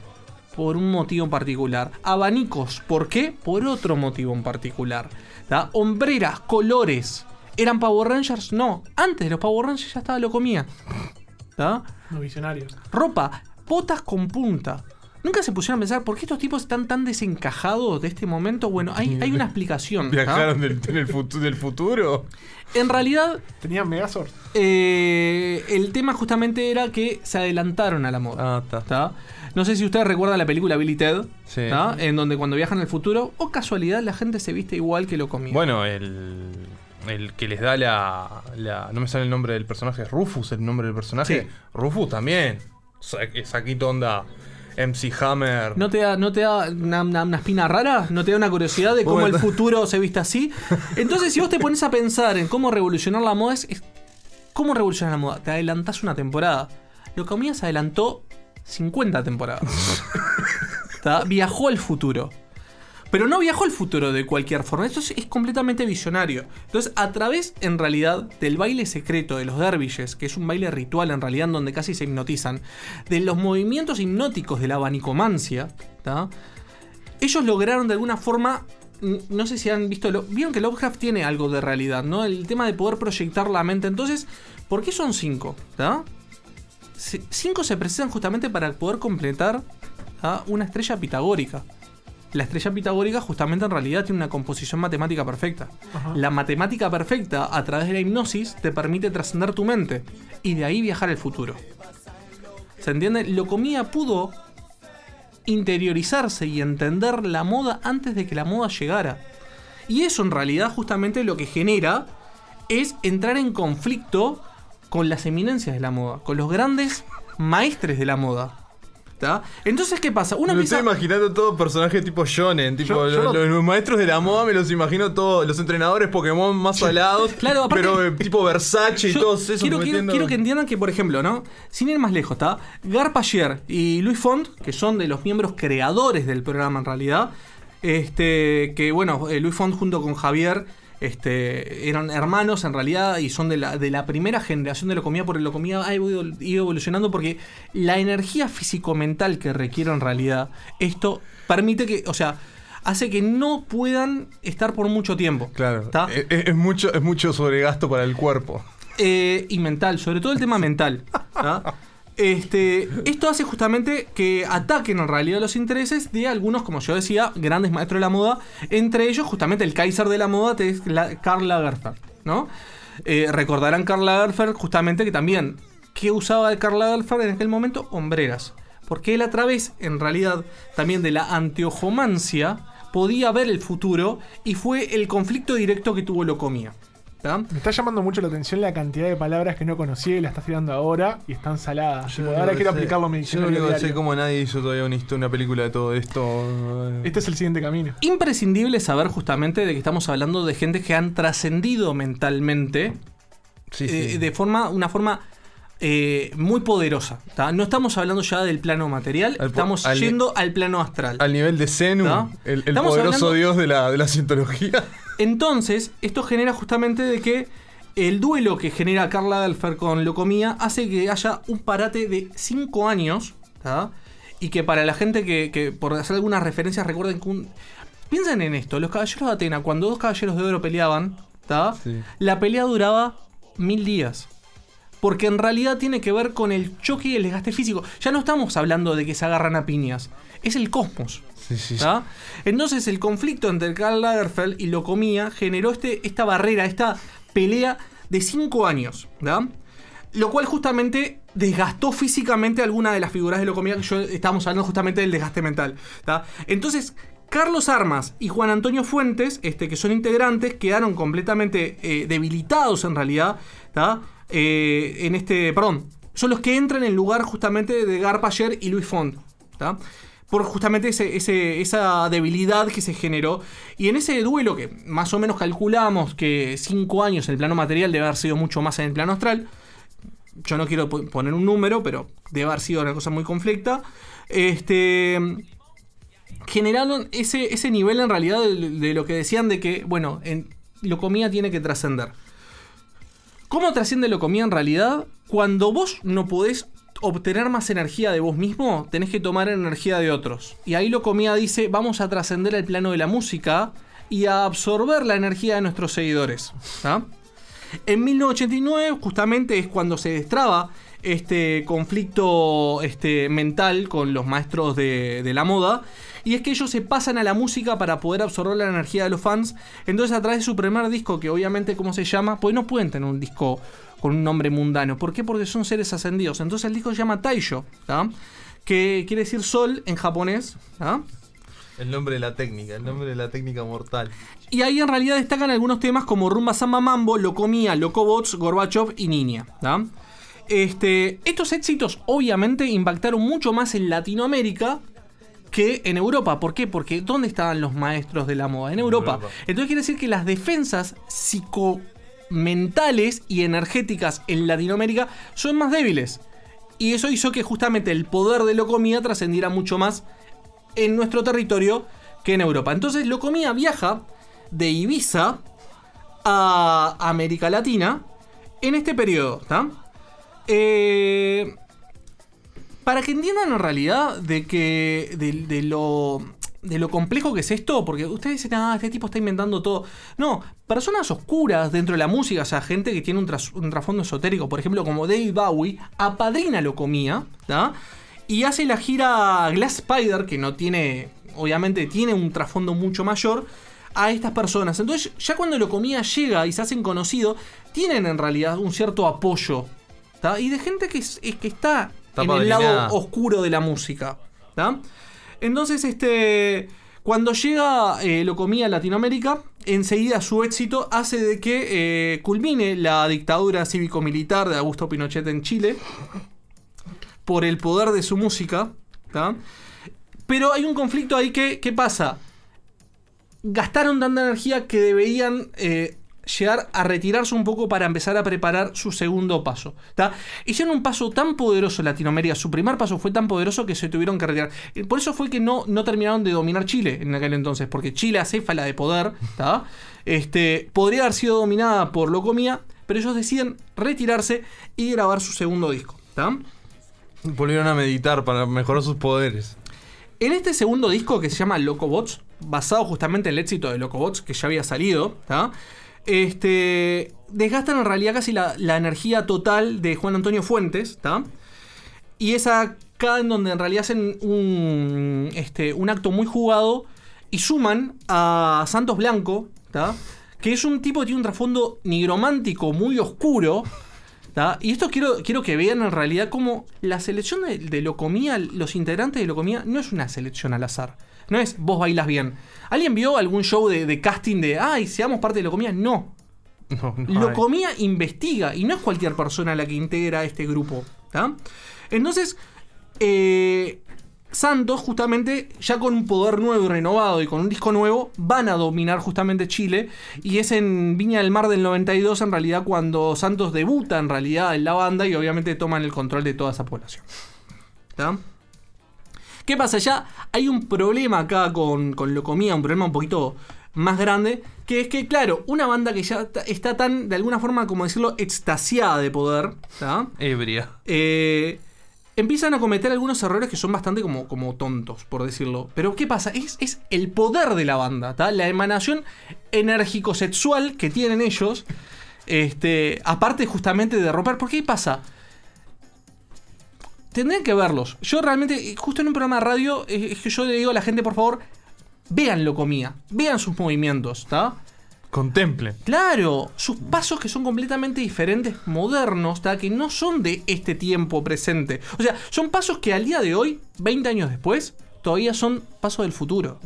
por un motivo en particular. Abanicos, ¿por qué? Por otro motivo en particular. ¿tá? Hombreras, colores. ¿Eran Power Rangers? No. Antes de los Power Rangers ya estaba lo comía. ¿tá? Los visionarios. Ropa, botas con punta. ¿Nunca se pusieron a pensar por qué estos tipos están tan desencajados de este momento? Bueno, hay, hay una explicación. Viajaron del, en el futu- del futuro. En realidad, Tenían Megazord. eh, el tema justamente era que se adelantaron a la moda. Ah, está. ¿tá? No sé si ustedes recuerdan la película Billy Ted, Sí. ¿tá? en donde cuando viajan al futuro, o casualidad, la gente se viste igual que lo comía. Bueno, el, el que les da la, la- No me sale el nombre del personaje. Rufus, el nombre del personaje. Sí. Rufus también. Sa- Saquito onda. MC Hammer. ¿No te da, no te da una, una- una espina rara? ¿No te da una curiosidad de cómo el futuro se viste así? Entonces, si vos te pones a pensar en cómo revolucionar la moda, es, es- ¿cómo revolucionar la moda? Te adelantás una temporada. Lo comía se adelantó 50 temporadas. ¿Tá? Viajó al futuro. Pero no viajó al futuro de cualquier forma. Esto es, completamente visionario. Entonces, a través, en realidad, del baile secreto de los dervishes, que es un baile ritual en realidad donde casi se hipnotizan, de los movimientos hipnóticos de la abanicomancia, ellos lograron de alguna forma. No sé si han visto. Lo, Vieron que Lovecraft tiene algo de realidad, ¿no? El tema de poder proyectar la mente. Entonces, ¿por qué son cinco? Cinco se precisan justamente para poder completar ¿tá? una estrella pitagórica. La estrella pitagórica justamente en realidad tiene una composición matemática perfecta. La matemática perfecta a través de la hipnosis te permite trascender tu mente y de ahí viajar al futuro. ¿Se entiende? Locomía pudo interiorizarse y entender la moda antes de que la moda llegara. Y eso en realidad justamente lo que genera es entrar en conflicto con las eminencias de la moda, con los grandes maestres de la moda. ¿Tá? Entonces, ¿qué pasa? Uno me empieza... estoy imaginando todo personajes tipo shonen, tipo Yo- yo lo- no- los, maestros de la moda me los imagino todos, los entrenadores Pokémon más salados, Claro, aparte- pero eh, tipo Versace y todos esos quiero, quiero- quiero que entiendan que, por ejemplo, ¿no? Sin ir más lejos, ¿está? Garpagier y Louis Font, que son de los miembros creadores del programa en realidad, este, que bueno, eh, Louis Font junto con Javier este, eran hermanos en realidad y son de la, de la primera generación de Locomía, porque Locomía ha ido, ido evolucionando porque la energía físico-mental que requiere en realidad esto permite que, o sea, hace que no puedan estar por mucho tiempo. Claro, es, es mucho, es mucho sobregasto para el cuerpo. Eh, y mental, sobre todo el tema mental. Este, esto hace justamente que ataquen en realidad los intereses de algunos, como yo decía, grandes maestros de la moda, entre ellos justamente el Kaiser de la moda, que es Karl Lagerfeld, ¿no? Eh, recordarán Karl Lagerfeld justamente que también, ¿qué usaba Karl Lagerfeld en aquel momento? Hombreras. Porque él a través, en realidad, también de la anteojomancia, podía ver el futuro y fue el conflicto directo que tuvo Locomía. ¿Tá? Me está llamando mucho la atención la cantidad de palabras que no conocía y las estás tirando ahora y están saladas. Tipo, ahora quiero aplicarlo a mi Yo no sé cómo nadie hizo todavía una película de todo esto. Este es el siguiente camino. imprescindible saber justamente de que estamos hablando de gente que han trascendido mentalmente Sí, eh, sí. de forma una forma eh, muy poderosa. ¿tá? No estamos hablando ya del plano material, Al estamos al- yendo al plano astral. Al nivel de Zenu, ¿Tá? el, poderoso hablando- dios de la, de la cientología. Entonces, esto genera justamente de que el duelo que genera Carla Delfer con Locomía hace que haya un parate de 5 años. ¿tá? Y que para la gente que, que, por hacer algunas referencias, recuerden que un. Piensen en esto: los caballeros de Atena, cuando dos caballeros de oro peleaban, la pelea duraba mil días. Porque en realidad tiene que ver con el choque y el desgaste físico. Ya no estamos hablando de que se agarran a piñas. Es el cosmos. Sí, sí. Entonces el conflicto entre Karl Lagerfeld y Locomía generó este, esta barrera, esta pelea de 5 años. Lo cual justamente desgastó físicamente alguna de las figuras de Locomía que yo estábamos hablando justamente del desgaste mental. Entonces, Carlos Armas y Juan Antonio Fuentes, este, que son integrantes, quedaron completamente eh, debilitados en realidad. Eh, en este. Perdón. Son los que entran en lugar justamente de Garpager y Luis Font. Por justamente ese, esa debilidad que se generó. Y en ese duelo, que más o menos calculamos que 5 años en el plano material debe haber sido mucho más en el plano astral. Yo no quiero po- poner un número, pero debe haber sido una cosa muy conflicta. Este generaron ese, ese nivel en realidad de, lo que decían de que, bueno, en Locomía tiene que trascender. ¿Cómo trasciende Locomía en realidad? Cuando vos no podés obtener más energía de vos mismo, tenés que tomar energía de otros. Y ahí Locomía dice, vamos a trascender el plano de la música y a absorber la energía de nuestros seguidores. ¿tá? En 1989 justamente es cuando se destraba este conflicto este, mental con los maestros de la moda. Y es que ellos se pasan a la música para poder absorber la energía de los fans. Entonces, a través de su primer disco, que obviamente, ¿cómo se llama? Pues no pueden tener un disco con un nombre mundano. ¿Por qué? Porque son seres ascendidos. Entonces, el disco se llama Taisho, ¿tá? que quiere decir sol en japonés. ¿tá? El nombre de la técnica, el nombre de la técnica mortal. Y ahí en realidad destacan algunos temas como Rumba Samba Mambo, Locomía, Locobots, Gorbachev y Niña. Este, estos éxitos obviamente impactaron mucho más en Latinoamérica que en Europa. ¿Por qué? Porque ¿dónde estaban los maestros de la moda? En Europa. Europa. Entonces quiere decir que las defensas psicomentales y energéticas en Latinoamérica son más débiles. Y eso hizo que justamente el poder de Locomía trascendiera mucho más en nuestro territorio que en Europa. Entonces Locomía viaja de Ibiza a América Latina en este periodo. ¿está? Eh, para que entiendan en realidad de que de, lo de lo complejo que es esto, porque ustedes dicen, ah, este tipo está inventando todo. No, personas oscuras dentro de la música, o sea, gente que tiene un, tras- un trasfondo esotérico, por ejemplo, como David Bowie, apadrina Locomía, ¿tá? Y hace la gira Glass Spider, que no tiene, obviamente tiene un trasfondo mucho mayor, a estas personas. Entonces, ya cuando Locomía llega y se hacen conocidos, tienen en realidad un cierto apoyo, ¿tá? Y de gente que, que Está en el lado oscuro de la música. Entonces, este. Cuando llega eh, Locomía a Latinoamérica, enseguida su éxito hace de que eh, culmine la dictadura cívico-militar de Augusto Pinochet en Chile por el poder de su música. Pero hay un conflicto ahí que, ¿qué pasa? Gastaron tanta energía que deberían eh, llegar a retirarse un poco para empezar a preparar su segundo paso. ¿tá? Hicieron un paso tan poderoso en Latinoamérica, su primer paso fue tan poderoso que se tuvieron que retirar. Eh, Por eso fue que no, no terminaron de dominar Chile en aquel entonces, porque Chile, acéfala de poder, ¿tá? este, podría haber sido dominada por Locomía, pero ellos deciden retirarse y grabar su segundo disco. ¿tá? Volvieron a meditar para mejorar sus poderes. En este segundo disco que se llama Locobots, basado justamente en el éxito de Locobots que ya había salido, ¿tá? Este, desgastan en realidad casi la, energía total de Juan Antonio Fuentes, ¿tá? y es acá en donde en realidad hacen un, este, un acto muy jugado y suman a Santos Blanco, ¿tá? que es un tipo que tiene un trasfondo nigromántico muy oscuro. ¿tá? Y esto quiero, quiero que vean en realidad como la selección de, de Locomía, los integrantes de Locomía, no es una selección al azar. No es vos bailas bien. ¿Alguien vio algún show de, de casting de, ay, seamos parte de Locomía? No. No, no hay. Locomía investiga y no es cualquier persona la que integra este grupo. ¿tá? Entonces, eh, Santos, justamente, ya con un poder nuevo y renovado y con un disco nuevo, van a dominar justamente Chile. Y es en Viña del Mar del 92, en realidad, cuando Santos debuta en realidad en la banda y obviamente toman el control de toda esa población. ¿Tá? ¿Qué pasa? Ya hay un problema acá con, con Locomía, un problema un poquito más grande, que es que, claro, una banda que ya está tan, de alguna forma, como decirlo, extasiada de poder, ¿tá? Ebria. Eh, empiezan a cometer algunos errores que son bastante como, como tontos, por decirlo. Pero ¿qué pasa? Es, es el poder de la banda, ¿tá? La emanación enérgico-sexual que tienen ellos. Este, aparte justamente de romper. ¿Por qué pasa? Tendrían que verlos. Yo realmente, justo en un programa de radio, es que yo le digo a la gente, por favor, vean Locomía, vean sus movimientos, ¿está? Contemplen. Claro, sus pasos que son completamente diferentes, modernos, ¿tá? que no son de este tiempo presente. O sea, son pasos que al día de hoy, 20 años después, todavía son pasos del futuro.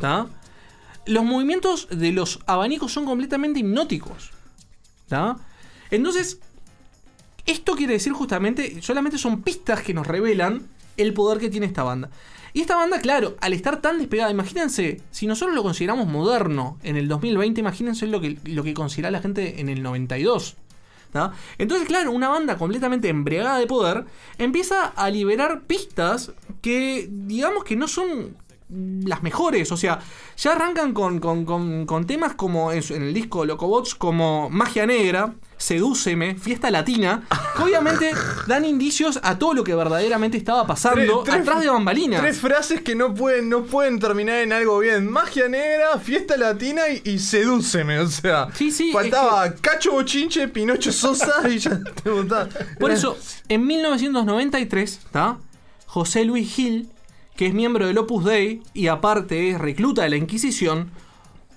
¿tá? Los movimientos de los abanicos son completamente hipnóticos. ¿tá? Entonces, esto quiere decir justamente, solamente son pistas que nos revelan el poder que tiene esta banda. Y esta banda, claro, al estar tan despegada, imagínense, si nosotros lo consideramos moderno en el 2020, imagínense lo que, lo que considera la gente en el 92. ¿tá? Entonces, claro, una banda completamente embriagada de poder empieza a liberar pistas que, digamos que no son las mejores. O sea, ya arrancan con, con- con- con temas como en el disco Locobots, como Magia Negra, Sedúceme, Fiesta Latina, que obviamente dan indicios a todo lo que verdaderamente estaba pasando Tres- atrás de bambalinas. Tres frases que no pueden, no pueden terminar en algo bien. Magia negra, fiesta latina y, y sedúceme. O sea, faltaba Cacho Bochinche, Pinocho Sosa y ya te botaba. Por eso, en 1993, ¿tá? José Luis Gil, que es miembro del Opus Dei y aparte es recluta de la Inquisición,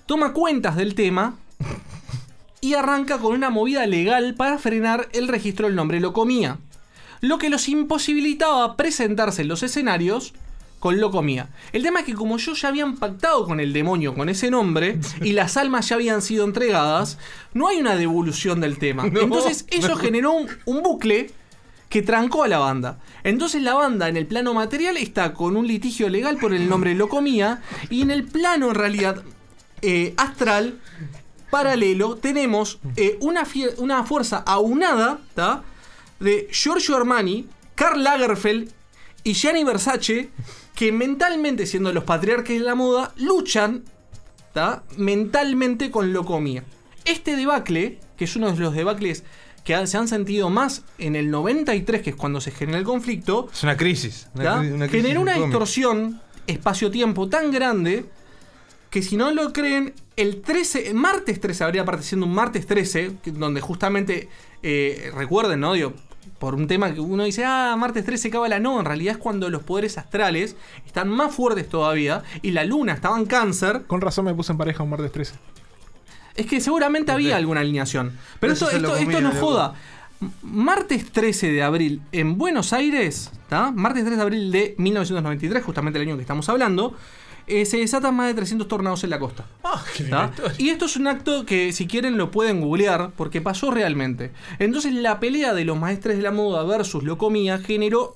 toma cuentas del tema y arranca con una movida legal para frenar el registro del nombre Locomía. Lo que los imposibilitaba presentarse en los escenarios con Locomía. El tema es que como ellos ya habían pactado con el demonio con ese nombre y las almas ya habían sido entregadas, no hay una devolución del tema. No, Entonces eso no. generó un, un bucle que trancó a la banda. Entonces la banda en el plano material está con un litigio legal por el nombre Locomía y en el plano en realidad eh, astral paralelo tenemos eh, una, una fuerza aunada ¿tá? de Giorgio Armani, Karl Lagerfeld y Gianni Versace que mentalmente siendo los patriarcas de la moda luchan ¿tá? mentalmente con Locomía. Este debacle, que es uno de los debacles que se han sentido más en el 93, que es cuando se genera el conflicto, Es una crisis. Una, una crisis generó una cómica. distorsión espacio-tiempo tan grande que si no lo creen, el 13, martes 13, habría parte siendo un martes 13, que- donde justamente, eh, recuerden, ¿no? Digo, por un tema que uno dice, ah, martes 13 cábala, no, en realidad es cuando los poderes astrales están más fuertes todavía y la luna estaba en cáncer. Con razón me puse en pareja un martes 13. Es que seguramente había alguna alineación. Pero esto, esto, esto no joda. Martes 13 de abril en Buenos Aires, ¿tá? Martes 13 de abril de 1993, justamente el año que estamos hablando, eh, se desatan más de 300 tornados en la costa. ¿tá? Y esto es un acto que si quieren lo pueden googlear porque pasó realmente. Entonces la pelea de los maestres de la moda versus Locomía generó...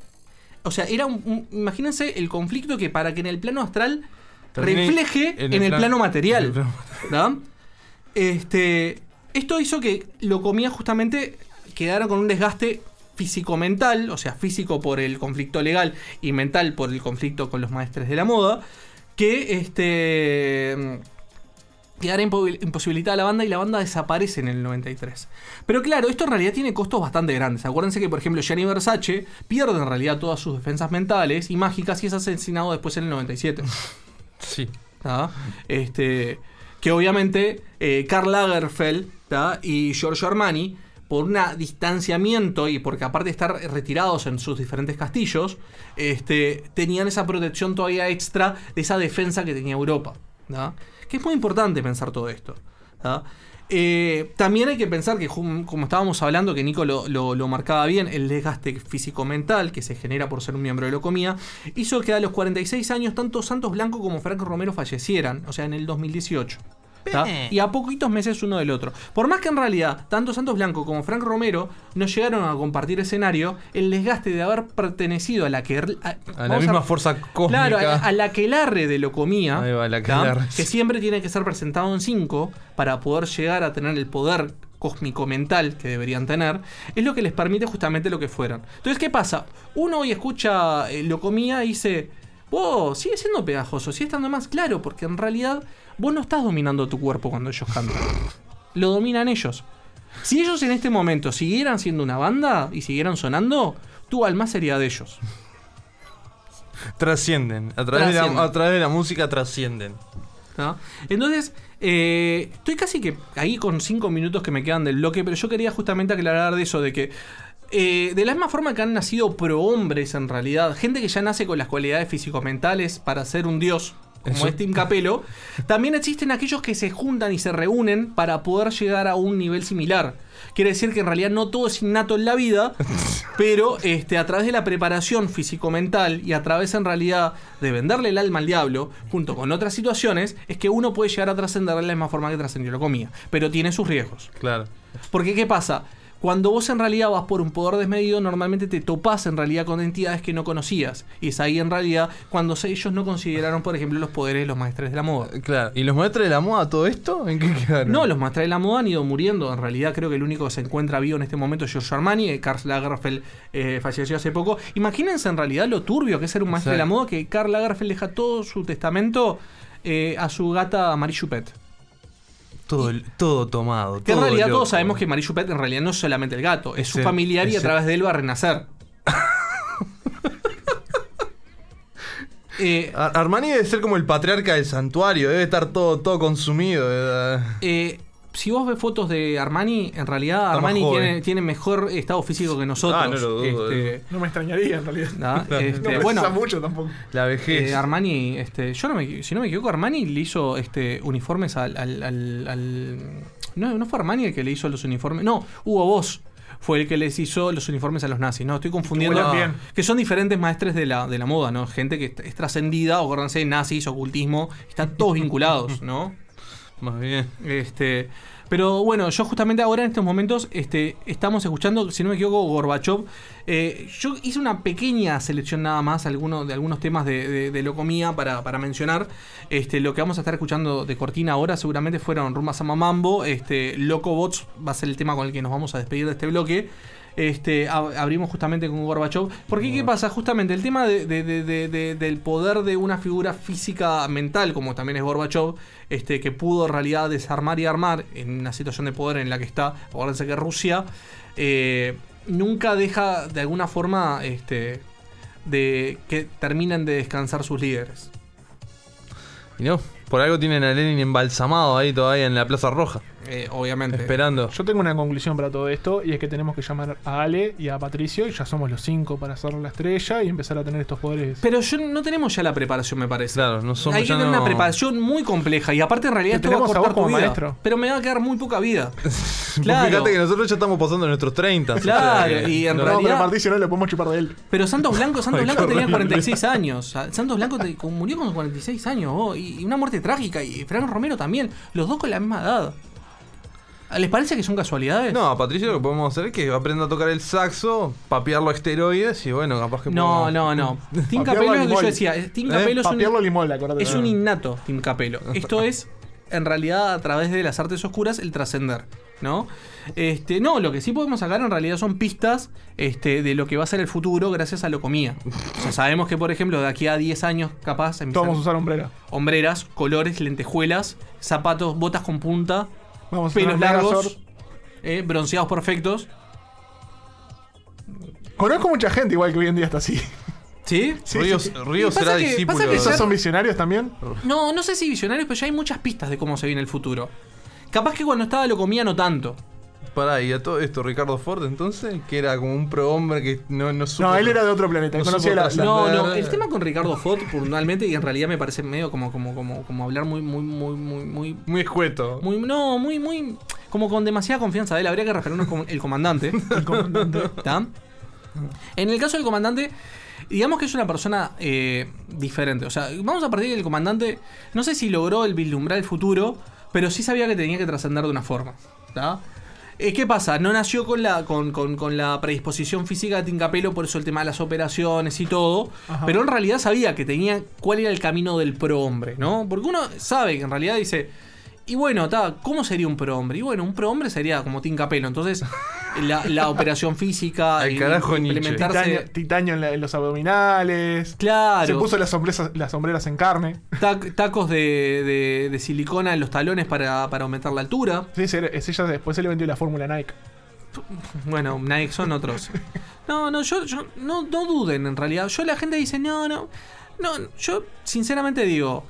O sea, era un, un- imagínense el conflicto que para que en el plano astral refleje en el, plan- plano material. el plano ¿tá? Este, esto hizo que Locomía justamente quedara con un desgaste físico-mental, o sea, físico por el conflicto legal y mental por el conflicto con los maestres de la moda, que este quedara impo- imposibilitada la banda y la banda desaparece en el 93. Pero claro, esto en realidad tiene costos bastante grandes. Acuérdense que, por ejemplo, Gianni Versace pierde en realidad todas sus defensas mentales y mágicas y es asesinado después en el 97. Sí. Este, que obviamente eh, Karl Lagerfeld ¿tá? y Giorgio Armani, por un distanciamiento y porque aparte de estar retirados en sus diferentes castillos, este, tenían esa protección todavía extra de esa defensa que tenía Europa. ¿tá? Que es muy importante pensar todo esto. Eh, también hay que pensar que, como estábamos hablando, que Nico lo, lo- lo marcaba bien, el desgaste físico-mental que se genera por ser un miembro de Locomía, hizo que a los 46 años tanto Santos Blanco como Franco Romero fallecieran, o sea, en el 2018. Y a poquitos meses uno del otro. Por más que en realidad tanto Santos Blanco como Frank Romero no llegaron a compartir escenario, el desgaste de haber pertenecido a la que... A, A la misma fuerza cósmica. Claro, a, a la que el arre de Locomía, va, la que siempre tiene que ser presentado en 5 para poder llegar a tener el poder cósmico mental que deberían tener, es lo que les permite justamente lo que fueran. Entonces, ¿qué pasa? Uno hoy escucha eh, Locomía y dice, vos, sigue siendo pegajoso, sigue estando más claro, porque en realidad vos no estás dominando tu cuerpo cuando ellos cantan. Lo dominan ellos. Si ellos en este momento siguieran siendo una banda y siguieran sonando, tu alma sería de ellos. Trascienden. A través, de la, Trascienden. a través de la música trascienden. Entonces, eh, estoy casi que ahí con cinco minutos que me quedan del bloque, pero yo quería justamente aclarar de eso, de que eh, de la misma forma que han nacido prohombres en realidad, gente que ya nace con las cualidades físico-mentales para ser un dios, como Eso. es Tim Capello, también existen aquellos que se juntan y se reúnen para poder llegar a un nivel similar. Quiere decir que en realidad no todo es innato en la vida, pero este, a través de la preparación físico-mental y a través en realidad de venderle el alma al diablo, junto con otras situaciones, es que uno puede llegar a trascender de la misma forma que trascendió la comida. Pero tiene sus riesgos. Claro. Porque ¿qué pasa? Cuando vos en realidad vas por un poder desmedido, normalmente te topás en realidad con entidades que no conocías. Y es ahí en realidad cuando ellos no consideraron, por ejemplo, los poderes de los maestres de la moda. Claro. ¿Y los maestros de la moda todo esto? ¿En qué quedaron? No, los maestros de la moda han ido muriendo. En realidad creo que el único que se encuentra vivo en este momento es Giorgio Armani. eh, Karl Lagerfeld eh, falleció hace poco. Imagínense en realidad lo turbio que es ser un maestro de la moda que Karl Lagerfeld deja todo su testamento eh, a su gata Marie Choupette. Todo, todo tomado. Que en realidad loco. todos sabemos que Marie Choupette en realidad no es solamente el gato, es, Es su familiar y a través de él va a renacer. Eh, Ar- Armani debe ser como el patriarca del santuario, debe estar todo, todo consumido. eh. Eh, si vos ves fotos de Armani, en realidad Armani tiene, tiene mejor estado físico que nosotros. Ah, no lo dudo, Este, No me extrañaría en realidad. No Este, bueno, mucho tampoco. La vejez. Eh, Armani, este, yo no me, si no me equivoco, Armani le hizo este, uniformes al, al- al- al- no, no fue Armani el que le hizo los uniformes. No, Hugo Boss fue el que les hizo los uniformes a los nazis. No, estoy confundiendo. huelan bien. Que son diferentes maestres de la, de la moda, ¿no? Gente que es trascendida, acuérdense, nazis, ocultismo, están todos vinculados, ¿no? Más bien. Este, pero bueno, yo justamente ahora en estos momentos este, estamos escuchando, si no me equivoco, Gorbachev. Eh, yo hice una pequeña selección nada más alguno, de algunos temas de, de, de Locomía para, para mencionar. Este, lo que vamos a estar escuchando de cortina ahora seguramente fueron Rumba Sama Mambo. Este, Locobots va a ser el tema con el que nos vamos a despedir de este bloque. Este, ab- abrimos justamente con Gorbachev. Porque, ¿qué pasa? Justamente el tema de- de- de- de- de- del poder de una figura física mental, como también es Gorbachev, este, que pudo en realidad desarmar y armar en una situación de poder en la que está. Acuérdense que Rusia eh, nunca deja de alguna forma este, de que terminen de descansar sus líderes. Y no, por algo tienen a Lenin embalsamado ahí todavía en la Plaza Roja. Eh, obviamente. Esperando. Yo tengo una conclusión para todo esto y es que tenemos que llamar a Ale y a Patricio y ya somos los cinco para hacer la estrella y empezar a tener estos poderes. Pero yo no tenemos ya la preparación, me parece. Claro, no somos Hay que tener no- una preparación muy compleja y aparte en realidad Te esto va a tenemos a cortar vos como tu vida. maestro. Pero me va a quedar muy poca vida. Claro. Fíjate que nosotros ya estamos pasando nuestros 30. Claro, o sea que- y en no- no, pero realidad- Patricio no le podemos chupar de él. Pero Santos Blanco, Santos Ay, Blanco tenía horrible. 46 años. Santos Blanco te- con- murió con 46 años oh, y y una muerte trágica. Y Frank Romero también. Los dos con la misma edad. ¿Les parece que son casualidades? No, a Patricio lo que podemos hacer es que aprenda a tocar el saxo, papearlo a esteroides y bueno, capaz que No, podemos- no, no. Tim Capello es lo que yo decía. Tim ¿Eh? Capello es un, es un innato, Tim Capello. Esto es, en realidad, a través de las artes oscuras, el trascender. ¿No? Este, no, lo que sí podemos sacar en realidad son pistas este, de lo que va a ser el futuro gracias a lo comía. O sea, sabemos que, por ejemplo, de aquí a 10 años, capaz, Todos vamos a usar hombrera. hombreras, colores, lentejuelas, zapatos, botas con punta, Vamos pelos largos, eh, bronceados perfectos. Conozco mucha gente igual que hoy en día está así. ¿Sí? Sí, Ríos, sí, sí. Ríos será que- discípulo. pasa que ¿Esos son visionarios también? No, no sé si visionarios, pero ya hay muchas pistas de cómo se viene el futuro. Capaz que cuando estaba lo comía no tanto. Pará, y a todo esto, Ricardo Ford entonces, que era como un prohombre que no, no supo- No, él era de otro planeta. no conocía supo la, trascender. No, no, no, no. el tema con Ricardo Ford, puntualmente, y en realidad me parece medio como, como, como, como hablar muy, muy, muy, muy, muy, Muy escueto. muy, no, muy, muy, como con demasiada confianza de él. Habría que referirnos con el comandante. el comandante. ¿Está? En el caso del comandante, digamos que es una persona eh, diferente. O sea, vamos a partir del comandante, no sé si logró el vislumbrar el futuro, pero sí sabía que tenía que trascender de una forma. ¿Está? Eh, ¿Qué pasa? No nació con la, con, con- con la predisposición física de Tincapelo, por eso el tema de las operaciones y todo. Ajá. Pero en realidad sabía que tenía cuál era el camino del prohombre, ¿no? Porque uno sabe que en realidad dice. Y bueno, ta, ¿cómo sería un prohombre? Y bueno, un prohombre sería como Tincapelo. Entonces, la, la operación física, Al carajo, implementarse. Titanio, titanio en, la- en los abdominales. Claro. Se puso las sombreras, las sombreras en carne. Tac- tacos de, de- de silicona en los talones para, para aumentar la altura. Sí, ese ya después se le vendió la fórmula Nike. Bueno, Nike son otros. No, no, yo, yo no, no duden en realidad. Yo la gente dice, no, no. No, yo sinceramente digo,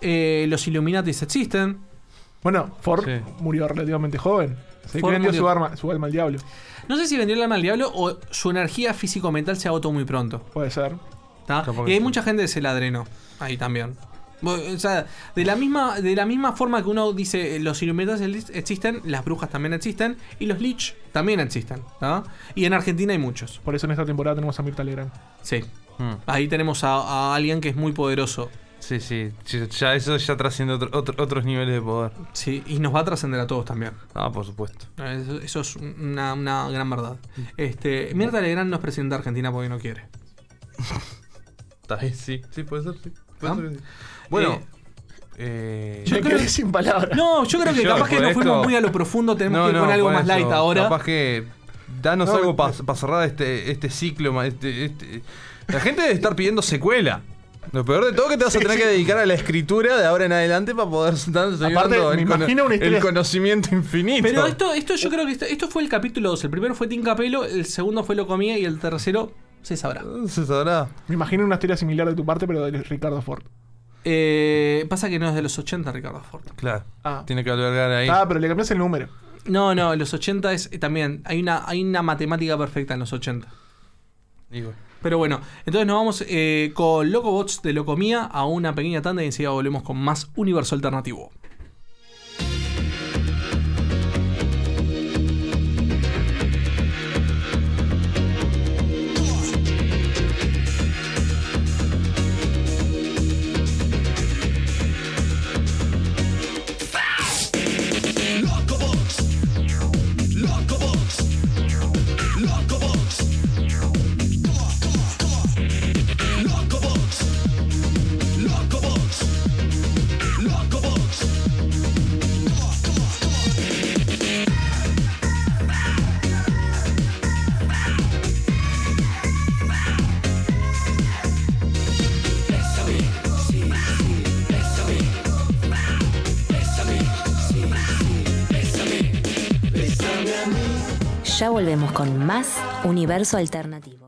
eh, los Illuminatis existen. Bueno, Ford Sí. murió relativamente joven. Se Ford vendió murió. su, arma, su alma al diablo. No sé si vendió el alma al diablo o su energía físico-mental se agotó muy pronto. Puede ser. Y hay sí. mucha gente que se la drenó. Ahí también. O sea, de la misma, de la misma forma que uno dice eh, los Illuminatis existen, las brujas también existen y los Lich también existen. ¿tá? Y en Argentina hay muchos. Por eso en esta temporada tenemos a Mirta Legrand. Sí. Hmm. Ahí tenemos a, a alguien que es muy poderoso. Sí, sí, ya- eso ya trasciende otro- otro- otros niveles de poder. Sí, y nos va a trascender a todos también. Ah, por supuesto. Eso, eso es una, una gran verdad. Este, Mirta Legrand no es presidenta de Argentina porque no quiere. Sí, sí, puede ser, sí. Puede ¿Ah? ser que sí. Bueno, Eh, eh, yo Me creo- quedé sin palabras. No, yo creo que Yo, capaz que esto- fuimos muy a lo profundo, tenemos que ir con algo más eso, light ahora. Capaz que danos No, algo para cerrar este, este ciclo. Este, este- La gente debe estar pidiendo secuela. Lo peor de todo es que te vas a tener sí. que dedicar a la escritura de ahora en adelante para poder estar Aparte, dando me el, cono- imagino una historia- el conocimiento infinito. Pero esto, esto yo creo que esto, esto fue el capítulo 2. El primero fue Tim Capello, el segundo fue Lo Comía y el tercero se sabrá. Se sabrá. Me imagino una historia similar de tu parte, pero de Ricardo Ford. Eh, pasa que no es de los 80, Ricardo Ford. Claro. Ah. Tiene que albergar ahí. Ah, pero le cambias el número. No, no, en los 80 es eh, también. Hay una, hay una matemática perfecta en los 80. Digo. Pero bueno, entonces nos vamos eh, con Locobots de Locomía a una pequeña tanda y enseguida volvemos con más universo alternativo. Ya volvemos con más universo alternativo.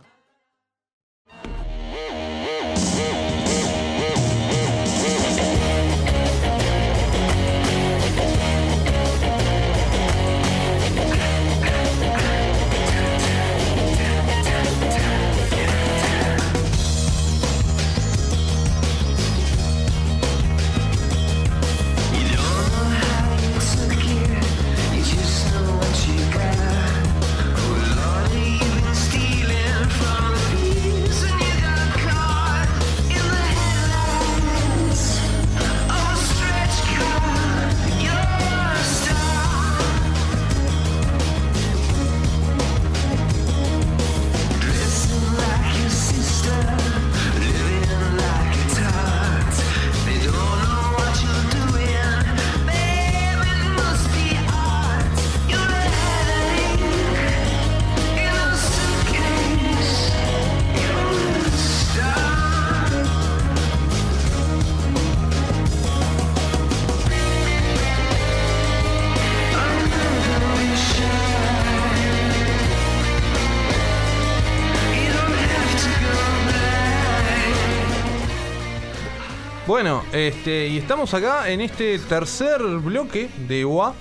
Este, y estamos acá en este tercer bloque de UA.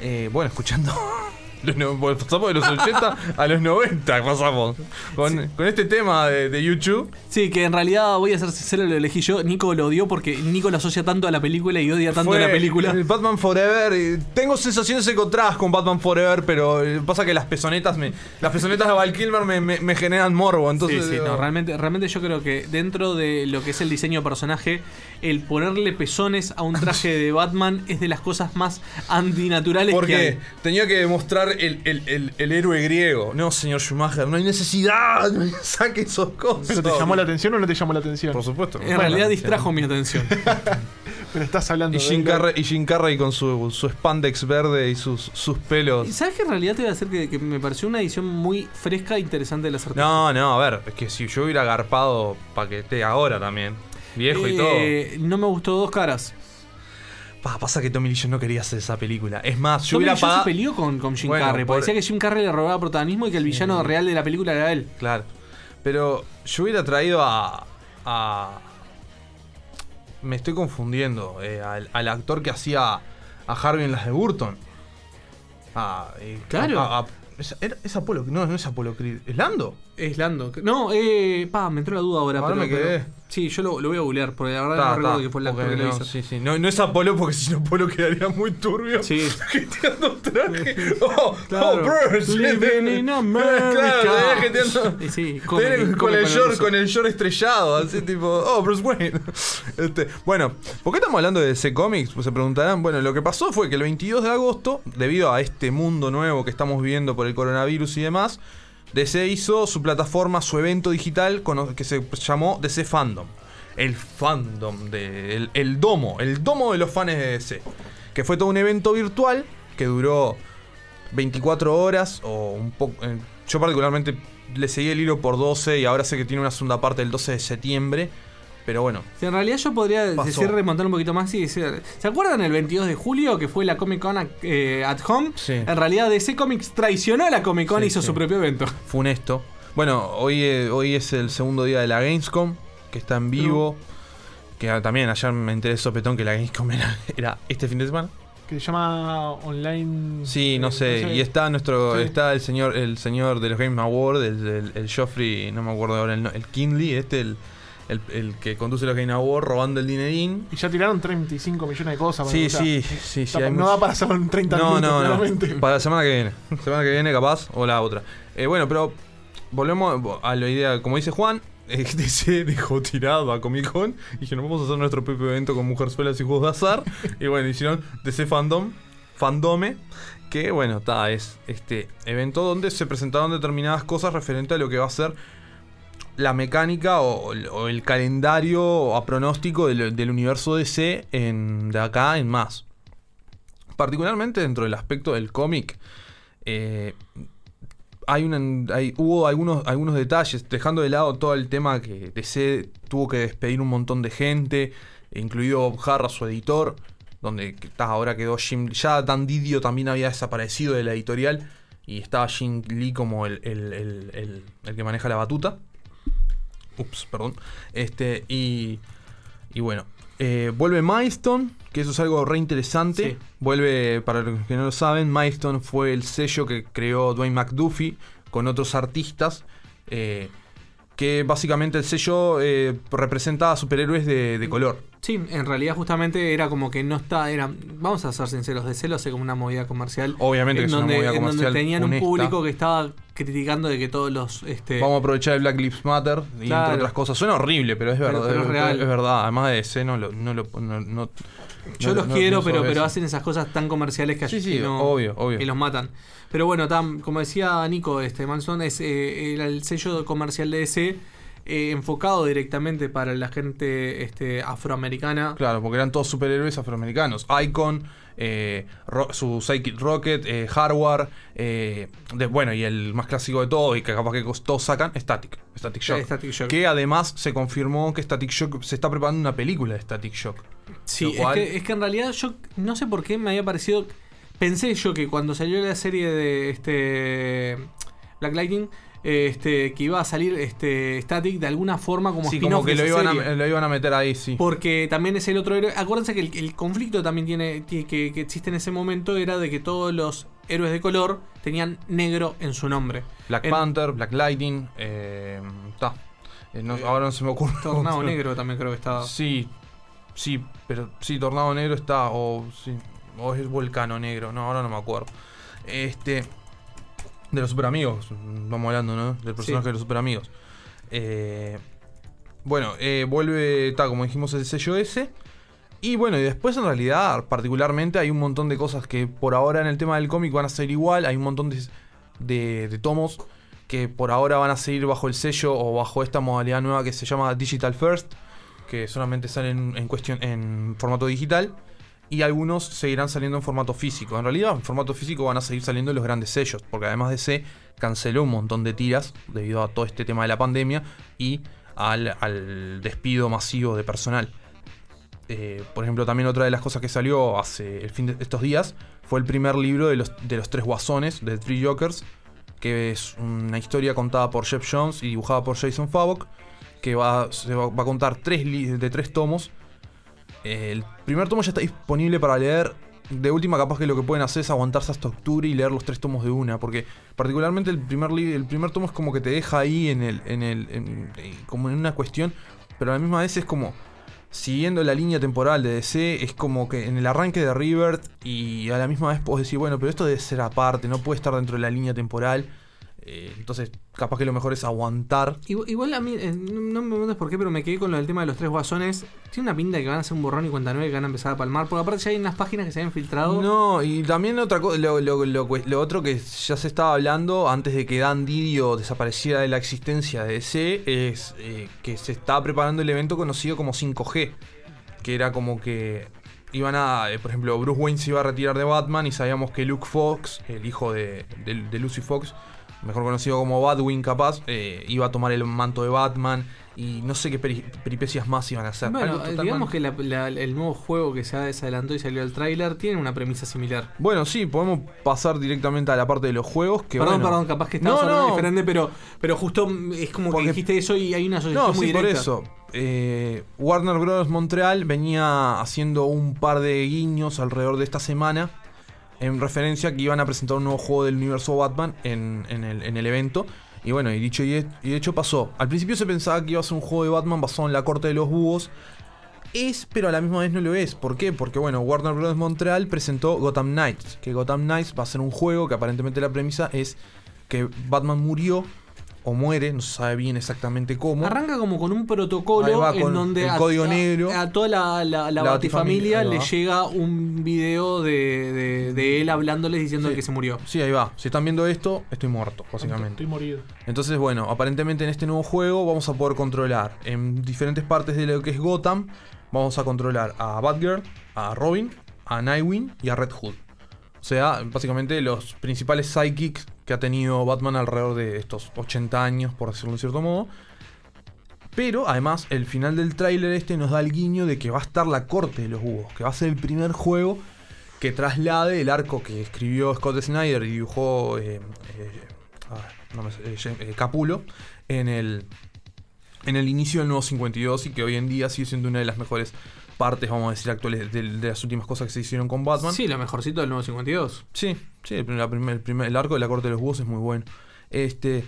Eh, bueno, escuchando. Pasamos de los 80 a los 90, pasamos. Con, con este tema de, de YouTube. Sí, que en realidad voy a ser sincero, lo elegí yo. Nico lo odió porque Nico lo asocia tanto a la película y odia tanto Fue la película. el Batman Forever. Tengo sensaciones encontradas con Batman Forever, pero eh, pasa que las pezonetas me. Las pezonetas de Val Kilmer me, me- me generan morbo. Entonces, sí, sí, no, realmente, realmente yo creo que dentro de lo que es el diseño de personaje, el ponerle pezones a un traje de Batman es de las cosas más antinaturales que Porque hay. tenía que demostrar el, el- el- el héroe griego. No, señor Schumacher, no hay necesidad. No saque esos cosas. ¿Pero te llamó la atención o no te llamó la atención? Por supuesto. En realidad distrajo mi atención. Pero estás hablando Y de Jim. Carrey, y Jim Carrey con su, su spandex verde y sus, sus pelos. ¿Y ¿Sabes que en realidad te voy a decir que, que me pareció una edición muy fresca e interesante de la certeza? No, no, a ver, es que si yo hubiera agarpado para que esté ahora también, viejo y todo. Eh, No me gustó dos caras. Pa, pasa que Tommy Lee Jones no quería hacer esa película. Es más, yo Tommy hubiera pagado. se peleó con, con Jim Bueno, Carrey. por- decía que Jim Carrey le robaba protagonismo y que el villano real de la película era él. Claro. Pero yo hubiera traído a. a me estoy confundiendo. eh, al, al actor que hacía a Harvey en las de Burton. Ah, eh, Claro. a- a- ¿es, es Apolo, no, no es Apolo Creed. ¿Es Lando? Es Lando. No, eh, pa, me entró la duda ahora. Ahora pero, me quedé. pero- sí, yo lo, lo voy a googlear, porque la verdad Ta, no ta, que fue porque que lo no, hizo. Sí, sí. No, no es Apolo porque si no Apolo quedaría muy turbio. Sí. Jeteando traje. Oh, Claro. oh, Bruce. Living in America. Claro, Y sí, come- con, come el con el short, con el short estrellado, así tipo, oh, Bruce Wayne. Este, bueno, ¿por qué estamos hablando de DC Comics? Pues se preguntarán. Bueno, lo que pasó fue que el 22 de agosto, debido a este mundo nuevo que estamos viviendo por el coronavirus y demás, DC hizo su plataforma, su evento digital que se llamó DC Fandom. El fandom, de, el, domo, el domo de los fans de DC. Que fue todo un evento virtual que duró 24 horas o un poco... eh, yo particularmente le seguí el hilo por 12 y ahora sé que tiene una segunda parte el 12 de septiembre. Pero bueno. Sí, en realidad yo podría Pasó. decir remontar un poquito más y decir. ¿Se acuerdan el 22 de julio que fue la Comic Con eh, at Home? Sí. En realidad DC Comics traicionó a la Comic Con Sí, y hizo sí. su propio evento. Funesto. Bueno, hoy, eh, hoy es el segundo día de la Gamescom, que está en vivo. Que también ayer me enteré de sopetón que la Gamescom era, era este fin de semana. Que se llama online. Sí, no eh, sé. Y está nuestro, Sí. está el señor, el señor de los Game Awards, el, el, el Joffrey, no me acuerdo ahora el, no- el Kinley, este el, el, el que conduce los Game Awards robando el dinerín. Y ya tiraron 35 millones de cosas. Sí, sea, sí, sí, sí, no mucho- da para hacerlo en 30 No, minutos, no, no. Para la semana que viene. Semana que viene, capaz, o la otra. Eh, bueno, pero volvemos a la idea, como dice Juan, eh, DC dejó tirado a Comic Con y dijeron, vamos a hacer nuestro propio evento con mujerzuelas y juegos de azar. y bueno, hicieron DC Fandom, Fandome, que bueno, está, es este evento donde se presentaron determinadas cosas referente a lo que va a ser la mecánica o, el calendario a pronóstico del, universo DC en, de acá en más. Particularmente dentro del aspecto del cómic, eh, hay hubo algunos, algunos detalles, dejando de lado todo el tema que DC tuvo que despedir un montón de gente, incluido Bob Harras, su editor, donde ahora quedó Jim. Ya Dan Didio también había desaparecido de la editorial y estaba Jim Lee como el- el- el que maneja la batuta. Ups, perdón. Este, y, y bueno, eh, vuelve Milestone, que eso es algo re interesante. Sí. Vuelve, para los que no lo saben, Milestone fue el sello que creó Dwayne McDuffie con otros artistas. eh, que básicamente el sello eh, representa a superhéroes de, de color. Sí, en realidad justamente era como que no está, era, vamos a ser sinceros, de celo hace como una movida comercial. Obviamente que en es una donde, en tenían un público que estaba criticando de que todos los este Vamos a aprovechar el Black Lives Matter y Claro. entre otras cosas. Suena horrible, pero es verdad. pero es es, real. es verdad. Además de DC, no lo. No, lo- no- no- Yo los quiero, pero, pero hacen esas cosas tan comerciales que, Sí, obvio, obvio. que los matan. Pero bueno, tam- como decía Nico, este Manson es eh, era el sello comercial de DC eh, enfocado directamente para la gente este, afroamericana. Claro, porque eran todos superhéroes afroamericanos. Icon, eh, su Psychic Rocket, eh, Hardware, eh, de- bueno, y el más clásico de todos, y que capaz que todos sacan, Static. Static Shock. Static Shock. Que además se confirmó que Static Shock se está preparando una película de Static Shock. Sí, es que, es que en realidad yo no sé por qué me había parecido. Pensé yo que cuando salió la serie de este Black Lightning, este, que iba a salir este Static de alguna forma como Sí, como que lo iban, a, lo iban a meter ahí, sí. Porque también es el otro héroe. Acuérdense que el, el conflicto también tiene, que, que existe en ese momento era de que todos los héroes de color tenían negro en su nombre. Black En- Panther, Black Lightning, eh, ta. Eh, no- ahora no se me ocurre. Tornado. Negro también creo que estaba. Sí, sí, pero sí, Tornado Negro está, o sí, o es Volcano Negro, no, ahora no me acuerdo. Este, de los super amigos, vamos hablando, ¿no? Del personaje Sí. de los super amigos. Eh, bueno, eh, vuelve, como dijimos, el sello ese. Y bueno, y después en realidad, particularmente, hay un montón de cosas que por ahora en el tema del cómic van a ser igual. Hay un montón de, de, de tomos que por ahora van a seguir bajo el sello o bajo esta modalidad nueva que se llama Digital First, que solamente salen en cuestión en formato digital. Y algunos seguirán saliendo en formato físico. En realidad, en formato físico van a seguir saliendo los grandes sellos, porque además DC canceló un montón de tiras debido a todo este tema de la pandemia y al, al despido masivo de personal. Eh, por ejemplo, también otra de las cosas que salió hace el fin de estos días fue el primer libro de los, de los tres guasones, de Three Jokers, que es una historia contada por Jeff Jones y dibujada por Jason Favok, que va, va, va a contar tres de tres tomos. Eh, el primer tomo ya está disponible para leer. De última, capaz que lo que pueden hacer es aguantarse hasta octubre y leer los tres tomos de una. Porque particularmente el primer, el primer tomo es como que te deja ahí en el. En el como en una cuestión. Pero a la misma vez es como. Siguiendo la línea temporal de DC, es como que en el arranque de River y a la misma vez puedes decir, bueno, pero esto debe ser aparte, no puede estar dentro de la línea temporal. Eh, entonces, capaz que lo mejor es aguantar. Igual, igual a mí, eh, no, no me preguntes por qué, pero me quedé con lo del tema de los tres guasones. Tiene una pinta de que van a hacer un borrón y cuenta nueve que van a empezar a palmar. Porque aparte ya hay unas páginas que se habían filtrado. No, y también otra cosa, lo, lo- lo- lo otro que ya se estaba hablando antes de que Dan Didio desapareciera de la existencia de DC es eh, que se estaba preparando el evento conocido como 5G, que era como que iban a, eh, por ejemplo, Bruce Wayne se iba a retirar de Batman y sabíamos que Luke Fox, el hijo de, de- de Lucy Fox, mejor conocido como Batwing capaz, eh, iba a tomar el manto de Batman y no sé qué peri- peripecias más iban a hacer. Bueno, Algo eh, digamos que la- la- el nuevo juego que se adelantó y salió el tráiler tiene una premisa similar. Bueno, sí, podemos pasar directamente a la parte de los juegos. Que, perdón, bueno- perdón, capaz que estamos No, hablando no. diferente, pero, pero justo es como Porque- que dijiste eso y hay una asociación No, muy sí, por directa. eso. Eh, Warner Bros. Montreal venía haciendo un par de guiños alrededor de esta semana en referencia a que iban a presentar un nuevo juego del universo Batman en, el, en el evento. Y bueno, y dicho y hecho pasó. Al principio se pensaba que iba a ser un juego de Batman basado en la corte de los búhos. Es, pero a la misma vez no lo es. ¿Por qué? Porque bueno, Warner Bros. Montreal presentó Gotham Knights. Que Gotham Knights va a ser un juego que aparentemente la premisa es que Batman murió o muere, no se sabe bien exactamente cómo. Arranca como con un protocolo va, en con donde el a, código a- negro. a toda la, la, la La batifamilia le llega un video de, de, de él hablándoles diciendo Sí. que se murió. Sí, ahí va. Si están viendo esto, estoy muerto, básicamente. Estoy morido. Entonces, bueno, aparentemente en este nuevo juego vamos a poder controlar en diferentes partes de lo que es Gotham. Vamos a controlar a Batgirl, a Robin, a Nightwing y a Red Hood. O sea, básicamente los principales sidekicks que ha tenido Batman alrededor de estos 80 años, por decirlo de cierto modo. Pero además, el final del tráiler este nos da el guiño de que va a estar la corte de los búhos, que va a ser el primer juego que traslade el arco que escribió Scott Snyder y dibujó eh, eh, ah, eh, eh, Capulo en el, en el inicio del nuevo 52 y que hoy en día sigue siendo una de las mejores partes, vamos a decir, actuales de, de las últimas cosas que se hicieron con Batman. Sí, lo mejorcito del nuevo 52. Sí, sí, el, primer- la el primer- el arco de la corte de los búhos es muy bueno. Este.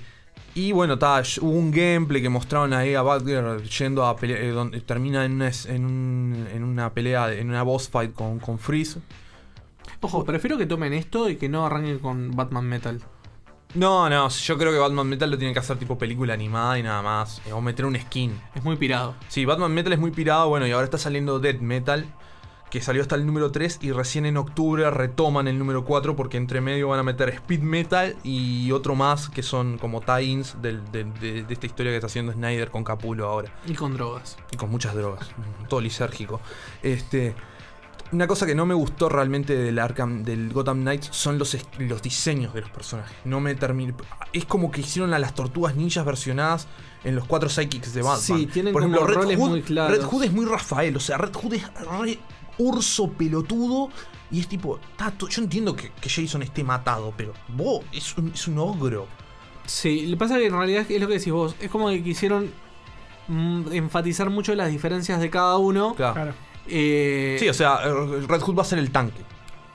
Y bueno, ta, hubo un gameplay que mostraron ahí a Batgirl yendo a pelear. eh, donde termina en una, en, un- en una pelea, en una boss fight con, con Freeze. Ojo, prefiero que tomen esto y que no arranquen con Batman Metal. No, no, yo creo que Batman Metal lo tienen que hacer tipo película animada y nada más. eh, O meter un skin. Es muy pirado. Sí, Batman Metal es muy pirado, bueno, y ahora está saliendo Dead Metal, que salió hasta el número 3 y recién en octubre retoman el número 4 porque entre medio van a meter Speed Metal y otro más que son como tie-ins del- del- de, de esta historia que está haciendo Snyder con Capulo ahora. Y con drogas. Y con muchas drogas, todo lisérgico. Este... Una cosa que no me gustó realmente del Arkham, del Gotham Knights son los, los diseños de los personajes. No me terminé. Es como que hicieron a las tortugas ninjas versionadas en los cuatro psychics de Batman. Sí, tienen Por como ejemplo, Red roles Hood, muy claros. Red Hood es muy Rafael, o sea, Red Hood es re urso pelotudo y es tipo. "Tato, yo entiendo que, que Jason esté matado, pero vos es un, es un ogro. Sí, lo que pasa que en realidad es lo que decís vos. Es como que quisieron mm, enfatizar mucho las diferencias de cada uno. Claro. Claro. Eh, Sí, o sea, Red Hood va a ser el tanque.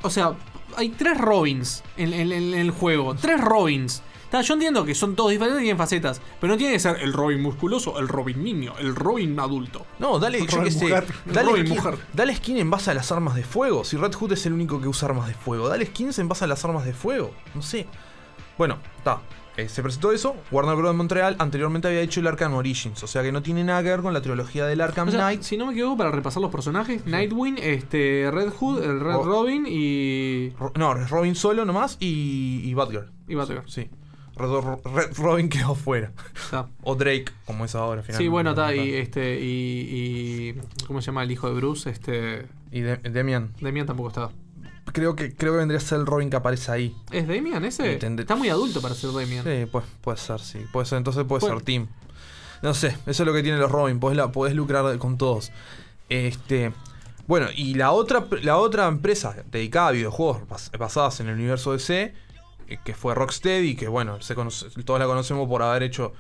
O sea, hay tres Robins en, en- en el juego. Tres Robins. Yo entiendo que son todos diferentes y tienen facetas. Pero no tiene que ser el Robin musculoso, el Robin niño, el Robin adulto. No, dale, yo Robin qué sé. mujer. Dale, Robin skin, mujer. dale skin en base a las armas de fuego. Si Red Hood es el único que usa armas de fuego, dale skins en base a las armas de fuego. No sé. Bueno, está. Eh, se presentó eso. Warner Bros. Montreal anteriormente había hecho el Arkham Origins. O sea que no tiene nada que ver con la trilogía del Arkham O sea, Knight. si no me equivoco, para repasar los personajes, Nightwing, este, Red Hood, el Red Ro- Robin y. Ro- No, Robin solo nomás y, y Batgirl. Y Batgirl. Sí. Red, Ro- Red Robin quedó fuera. O Drake, como es ahora. Sí, finalmente. bueno, está. Y este. Y, y. ¿Cómo se llama el hijo de Bruce? Este. Y De- Demian. Demian tampoco está. Creo que, creo que vendría a ser el Robin que aparece ahí. ¿Es Demian ese? Está muy adulto para ser Demian. Sí, pues, puede ser, sí. Puede ser, entonces puede ser Team. No sé, eso es lo que tienen los Robin, podés, la, podés lucrar con todos. Este. Bueno, y la otra, la otra empresa dedicada a videojuegos bas- basadas en el universo DC, eh, que fue Rocksteady, que bueno, se conoce- todos la conocemos por haber hecho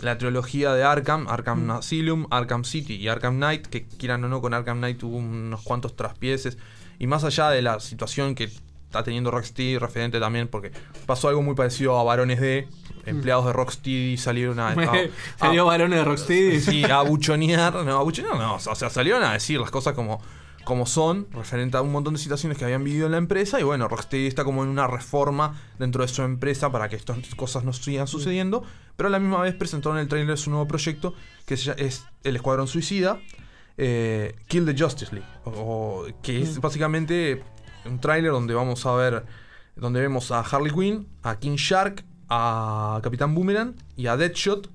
la trilogía de Arkham, Arkham Mm. Asylum, Arkham City y Arkham Knight, que quieran o no, con Arkham Knight tuvo unos cuantos traspieces. Y más allá de la situación que está teniendo Rocksteady, referente también, porque pasó algo muy parecido a Varones D, empleados de Rocksteady salieron a... a- Salió a- varones de Rocksteady. Sí, a buchonear. No, a buchonear no. O sea, salieron a decir las cosas como, como son, referente a un montón de situaciones que habían vivido en la empresa. Y bueno, Rocksteady está como en una reforma dentro de su empresa para que estas cosas no sigan sucediendo. Pero a la misma vez presentaron el trailer de su nuevo proyecto, que es El Escuadrón Suicida. Eh, Kill the Justice League. O, o- que es básicamente un tráiler donde vamos a ver. Donde vemos a Harley Quinn, a King Shark, a Capitán Boomerang y a Deadshot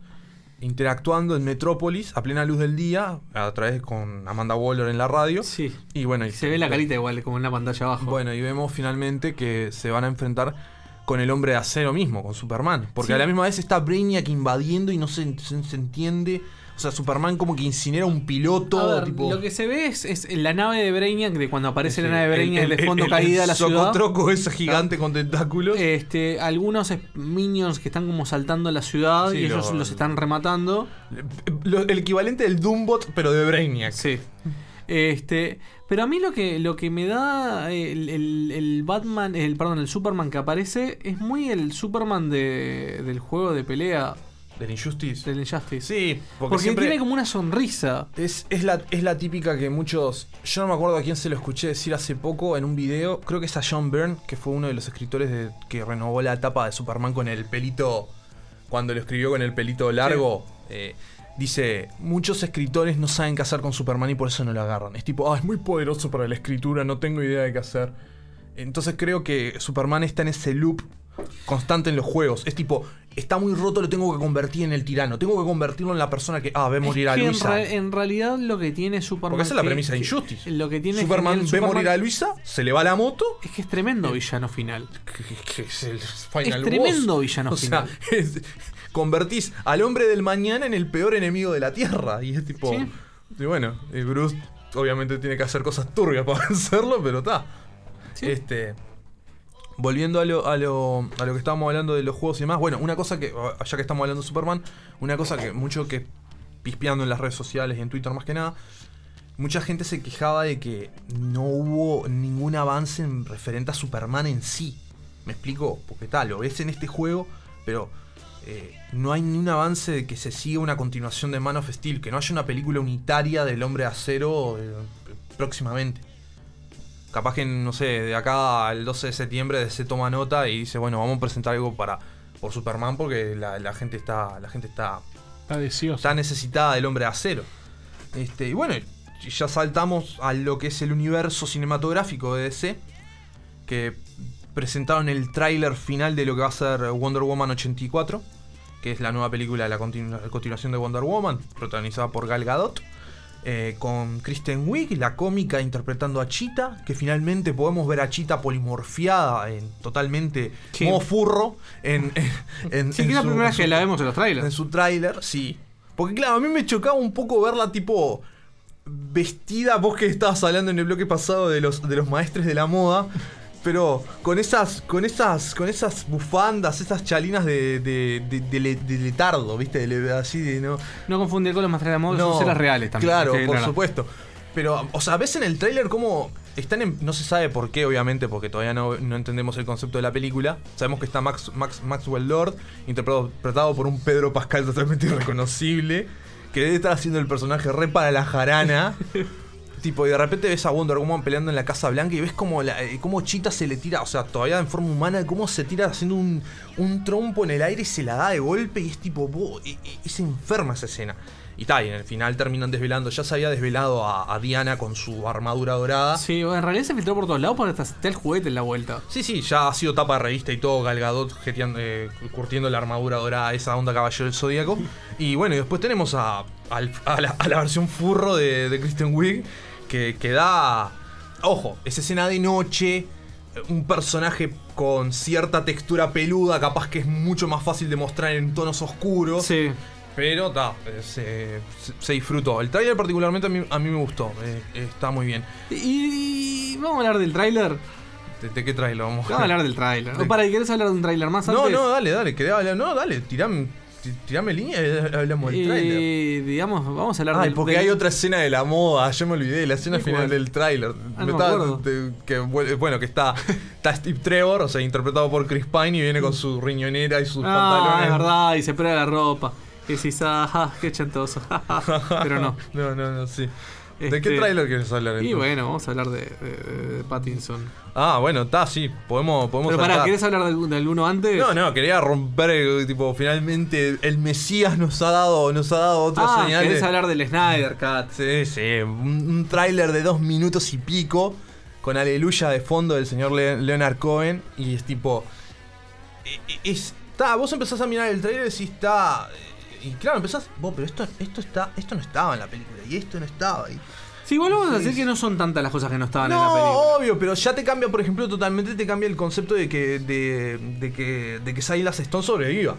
interactuando en Metrópolis a plena luz del día, a través con Amanda Waller en la radio. Sí. Y bueno, y Se ve la carita igual, como en la pantalla abajo. Bueno, y vemos finalmente que se van a enfrentar con el hombre de acero mismo, con Superman. Porque Sí. a la misma vez está Brainiac invadiendo y no se, se- se entiende O sea, Superman como que incinera un piloto. A ver, tipo, lo que se ve es, es la nave de Brainiac, de cuando aparece la nave de Brainiac el- de el- fondo el- caída el a la ciudad. socotroco ese gigante con tentáculos. Este, algunos minions que están como saltando la ciudad Sí, y ellos lo- los están rematando. Lo- el equivalente del Doombot, pero de Brainiac. Sí. Este, pero a mí lo que, lo que me da el, el- el Batman, el perdón, el Superman que aparece es muy el Superman de, del juego de pelea Del Injustice. del Injustice. Sí, porque, Porque siempre tiene como una sonrisa. es, es la, es la típica que muchos. Yo no me acuerdo a quién se lo escuché decir hace poco en un video. Creo que es a John Byrne, que fue uno de los escritores de, que renovó la etapa de Superman con el pelito. Cuando lo escribió con el pelito largo. eh, dice: Muchos escritores no saben qué hacer con Superman y por eso no lo agarran. Es tipo, ah, es muy poderoso para la escritura, no tengo idea de qué hacer. Entonces creo que Superman está en ese loop constante en los juegos. Es tipo, está muy roto, lo tengo que convertir en el tirano. Tengo que convertirlo en la persona que, ah, ve morir Es a en, Luisa. en realidad lo que tiene Superman. Porque esa es la premisa de Injustice. Lo que tiene Superman ve morir a Luisa, se le va la moto. Es que es tremendo villano final. Que, que es el final Es tremendo boss. villano o sea, final. es- convertís al hombre del mañana en el peor enemigo de la Tierra. Y es tipo. Sí. Y bueno, y Bruce obviamente tiene que hacer cosas turbias para vencerlo, pero está. Sí. Este. Volviendo a lo, a, lo, a lo que estábamos hablando de los juegos y demás, bueno, una cosa que, ya que estamos hablando de Superman, una cosa que mucho que pispeando en las redes sociales y en Twitter más que nada, mucha gente se quejaba de que no hubo ningún avance en referente a Superman en sí. ¿Me explico? Porque tal, lo ves en este juego, pero eh, no hay ni un avance de que se siga una continuación de Man of Steel, que no haya una película unitaria del Hombre de Acero eh, próximamente. Capaz que, no sé, de acá al 12 de septiembre se toma nota y dice, bueno, vamos a presentar algo para por Superman porque la, la gente está la gente está Está necesitada del hombre de acero. Este, y bueno, ya saltamos a lo que es el universo cinematográfico de DC, que presentaron el tráiler final de lo que va a ser Wonder Woman 84, que es la nueva película, la, continu- la continuación de Wonder Woman, protagonizada por Gal Gadot. Eh, con Kristen Wiig, la cómica interpretando a Cheetah, que finalmente podemos ver a Cheetah polimorfiada en totalmente Sí. modo furro en, en, en- Sí, en que es la primera en vez que la vemos en los en trailers. su tráiler, sí. Porque claro, a mí me chocaba un poco verla tipo vestida, vos que estabas hablando en el bloque pasado de los, de los maestres de la moda, pero con esas, con esas, con esas bufandas, esas chalinas de, de, de- de le- de letardo, viste, así de no. No confundir con los más de moda, son ceras reales también. Claro, Sí, por no, no. supuesto. Pero, o sea, ves en el tráiler cómo están en, No se sabe por qué, obviamente, porque todavía no, no entendemos el concepto de la película. Sabemos que está Max, Max, Maxwell Lord, interpretado por un Pedro Pascal totalmente irreconocible, que debe estar haciendo el personaje re para la jarana. tipo, y de repente ves a Wonder Woman peleando en la Casa Blanca y ves como, la, eh, cómo Chita se le tira, o sea, todavía en forma humana, cómo se tira haciendo un, un trompo en el aire y se la da de golpe y es tipo, "Bo", y- y- es enferma esa escena. Y tal, y en el final terminan desvelando. Ya se había desvelado a, a Diana con su armadura dorada. Sí, en realidad se filtró por todos lados porque hasta está el juguete en la vuelta. Sí, sí, ya ha sido tapa de revista y todo, Galgadot curtiendo la armadura dorada, esa onda caballero del zodíaco. Y bueno, y después tenemos a, al- a la, a la versión furro de, de Kristen Wiig, que, que da. Ojo, esa escena de noche, un personaje con cierta textura peluda, capaz que es mucho más fácil de mostrar en tonos oscuros. Sí. Pero ta, se, se- disfrutó. El trailer particularmente a mí, a mí me gustó. eh, está muy bien. Y, y vamos a hablar del tráiler. ¿De, de qué trailer vamos Vamos a hablar del tráiler. De- para, ¿querés hablar de un tráiler más No, antes? no, dale, dale, quería hablar. No, dale, tirame, ti- tirame línea y hablamos del trailer. Eh, digamos, vamos a hablar Ay, del porque del- hay otra escena de la moda, yo me olvidé, la escena ¿Y final cuál? del tráiler. Ah, no que, bueno, que está, está Steve Trevor, o sea, interpretado por Chris Pine y viene con su riñonera y sus Ah, pantalones. es verdad, y se prueba la ropa. Y decís, ah, ah, qué chantoso. Pero no. no, no, no, sí. ¿De qué Este, tráiler quieres hablar Y entonces? bueno, vamos a hablar de, de- de Pattinson. Ah, bueno, está, sí, podemos, podemos Pero pará. ¿querés hablar del, del uno antes? No, no, quería romper, tipo, finalmente el Mesías nos ha dado, nos ha dado otra Ah, señal. ¿querés hablar del Snyder Cut? Sí, sí, un, un tráiler de dos minutos y pico con Aleluya de fondo del señor Le- Leonard Cohen y es tipo... e- e- Está, vos empezás a mirar el tráiler y decís, está... Y claro, empezás, vos, pero esto, esto, está, esto no estaba en la película y esto no estaba. Y, Sí, igual vamos a decir que no son tantas las cosas que no estaban en la no, película. obvio, pero ya te cambia, por ejemplo, totalmente te cambia el concepto de que, de, de que, de que Silas Stone sobreviva.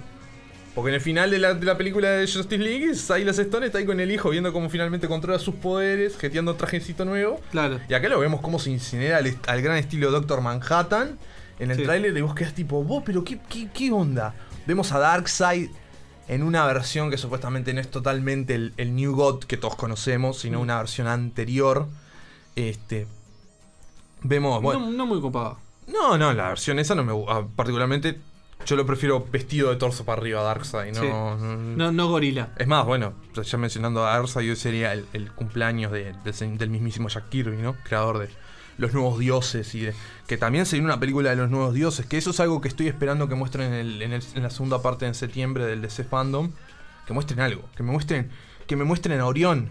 Porque en el final de la, de la película de Justice League, Silas Stone está ahí con el hijo viendo cómo finalmente controla sus poderes, jeteando un trajecito nuevo. Claro. Y acá lo vemos cómo se incinera al gran estilo Doctor Manhattan. En el Sí. tráiler y vos quedás tipo, vos, pero qué, qué, qué onda. Vemos a Darkseid en una versión que supuestamente no es totalmente el, el New God que todos conocemos, sino Mm. una versión anterior. Este. Vemos. Bueno, no, no muy copado. no, no, la versión esa no me gusta. Particularmente, yo lo prefiero vestido de torso para arriba a Darkseid. No, Sí. no- No, no gorila. Es más, bueno, ya mencionando a Darkseid, hoy sería el, el cumpleaños de- del mismísimo Jack Kirby, ¿no? Creador de los nuevos dioses y de, que también sería una película de los nuevos dioses, que eso es algo que estoy esperando que muestren en, el- en el- en la segunda parte en septiembre del DC Fandom, que muestren algo, que me muestren, que me muestren a Orión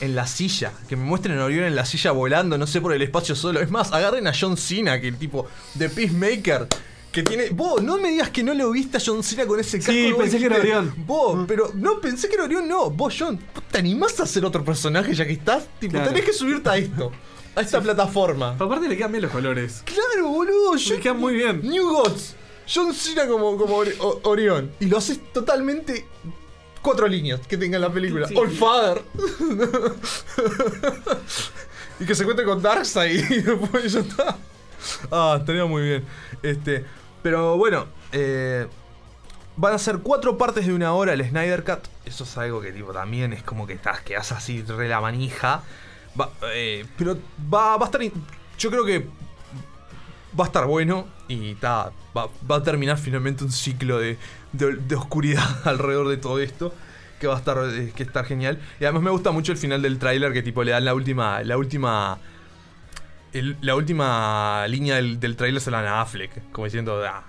en la silla, que me muestren a Orión en la silla volando, no sé, por el espacio solo. Es más, agarren a John Cena, que el tipo de Peacemaker. Que tiene. Vos, no me digas que no lo viste a John Cena con ese casco. Sí, pensé que era Orión. Vos, pero no pensé que era Orión, no. Vos, John, ¿vos ¿te animás a hacer otro personaje ya que estás? Tipo, Claro. tenés que subirte a esto. A esta plataforma. Aparte le quedan bien los colores. Claro, boludo. Le John- quedan muy bien. New Gods. John Cena como, como Ori- O- Orión. Y lo haces totalmente. Cuatro líneas que tenga en la película. Sí. All Father. y que se cuente con Darkseid y después ya está. Ah, estaría muy bien. Este. Pero bueno. eh, Van a ser cuatro partes de una hora el Snyder Cut. Eso es algo que tipo también es como que estás, quedas así re la manija. Va, eh, pero va, va a estar. Yo creo que va a estar bueno y ta, va, va a terminar finalmente un ciclo de, de- oscuridad alrededor de todo esto. Que va a estar, eh, que estar genial. Y además me gusta mucho el final del tráiler que tipo le dan la última. La última. la última línea del, del tráiler se la dan a Affleck. Como diciendo, ah.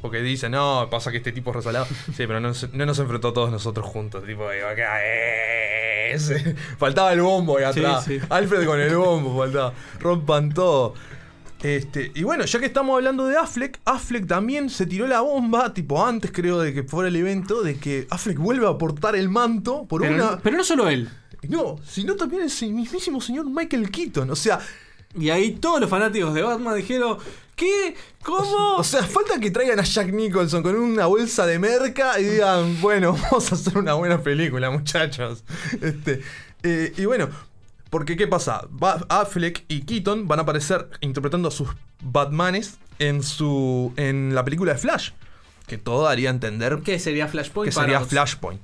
Porque dice, no, pasa que este tipo es resalado. Sí, pero no, no nos enfrentó a todos nosotros juntos. Tipo, digo, acá, eh, ese. Faltaba el bombo ahí Sí, atrás. sí. Alfred con el bombo, faltaba. Rompan todo. Este, y bueno, ya que estamos hablando de Affleck, Affleck también se tiró la bomba, tipo antes creo de que fuera el evento, de que Affleck vuelve a portar el manto por Pero, una... pero no solo él. No, sino también el mismísimo señor Michael Keaton. O sea, Y ahí todos los fanáticos de Batman dijeron, ¿qué? ¿Cómo? o sea, falta que traigan a Jack Nicholson con una bolsa de merca y digan, bueno, vamos a hacer una buena película, muchachos. Este, eh, y bueno, porque ¿qué pasa? Ba- Affleck y Keaton van a aparecer interpretando a sus Batmanes en su en la película de Flash, que todo daría a entender ¿Qué sería Flashpoint? que sería? Flashpoint.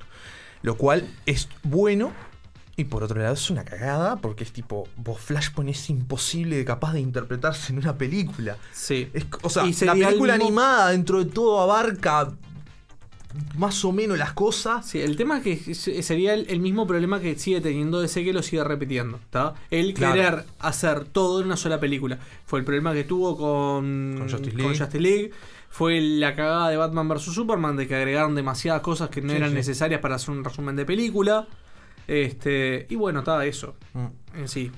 Lo cual es bueno. Y por otro lado es una cagada porque es tipo, vos Flashpoint es imposible de capaz de interpretarse en una película. Sí. Es- o sea, Y la película mismo- animada dentro de todo abarca más o menos las cosas. Sí, el tema es que sería el, el mismo problema que sigue teniendo DC que lo sigue repitiendo. ¿está? El Claro. querer hacer todo en una sola película. Fue el problema que tuvo con, Con Justice con League. Justice League. Fue la cagada de Batman vs Superman de que agregaron demasiadas cosas que no Sí, eran sí. necesarias para hacer un resumen de película. Este, y bueno, está eso Mm. en sí.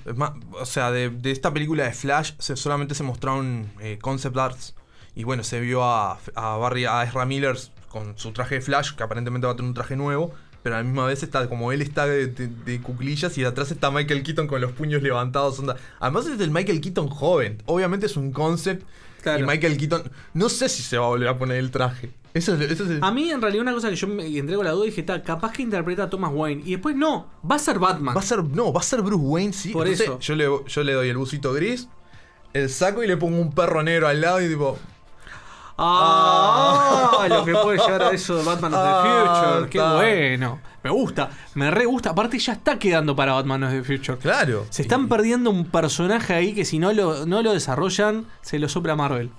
O sea, de, de esta película de Flash se, solamente se mostraron eh, concept arts. Y bueno, se vio a, a Barry, a Ezra Miller con su traje de Flash, que aparentemente va a tener un traje nuevo. Pero a la misma vez está como él está de, de- de cuclillas y de atrás está Michael Keaton con los puños levantados. onda. Además es el Michael Keaton joven. Obviamente es un concept. Claro. Y Michael Keaton, no sé si se va a volver a poner el traje. Eso es, eso es el- A mí, en realidad, una cosa que yo me entré con la duda y dije, está, capaz que interpreta a Thomas Wayne. Y después, no, va a ser Batman. Va a ser, no, va a ser Bruce Wayne, sí. Por Entonces, eso. Yo le, yo le doy el busito gris, el saco y le pongo un perro negro al lado y tipo. Ah, lo que puede llegar a eso de Batman of the Ah, Future. Qué bueno. Me gusta, me re gusta. Aparte, ya está quedando para Batman of the Future. Claro. Se están Y- perdiendo un personaje ahí que si no lo, no lo desarrollan, se lo sopla Marvel.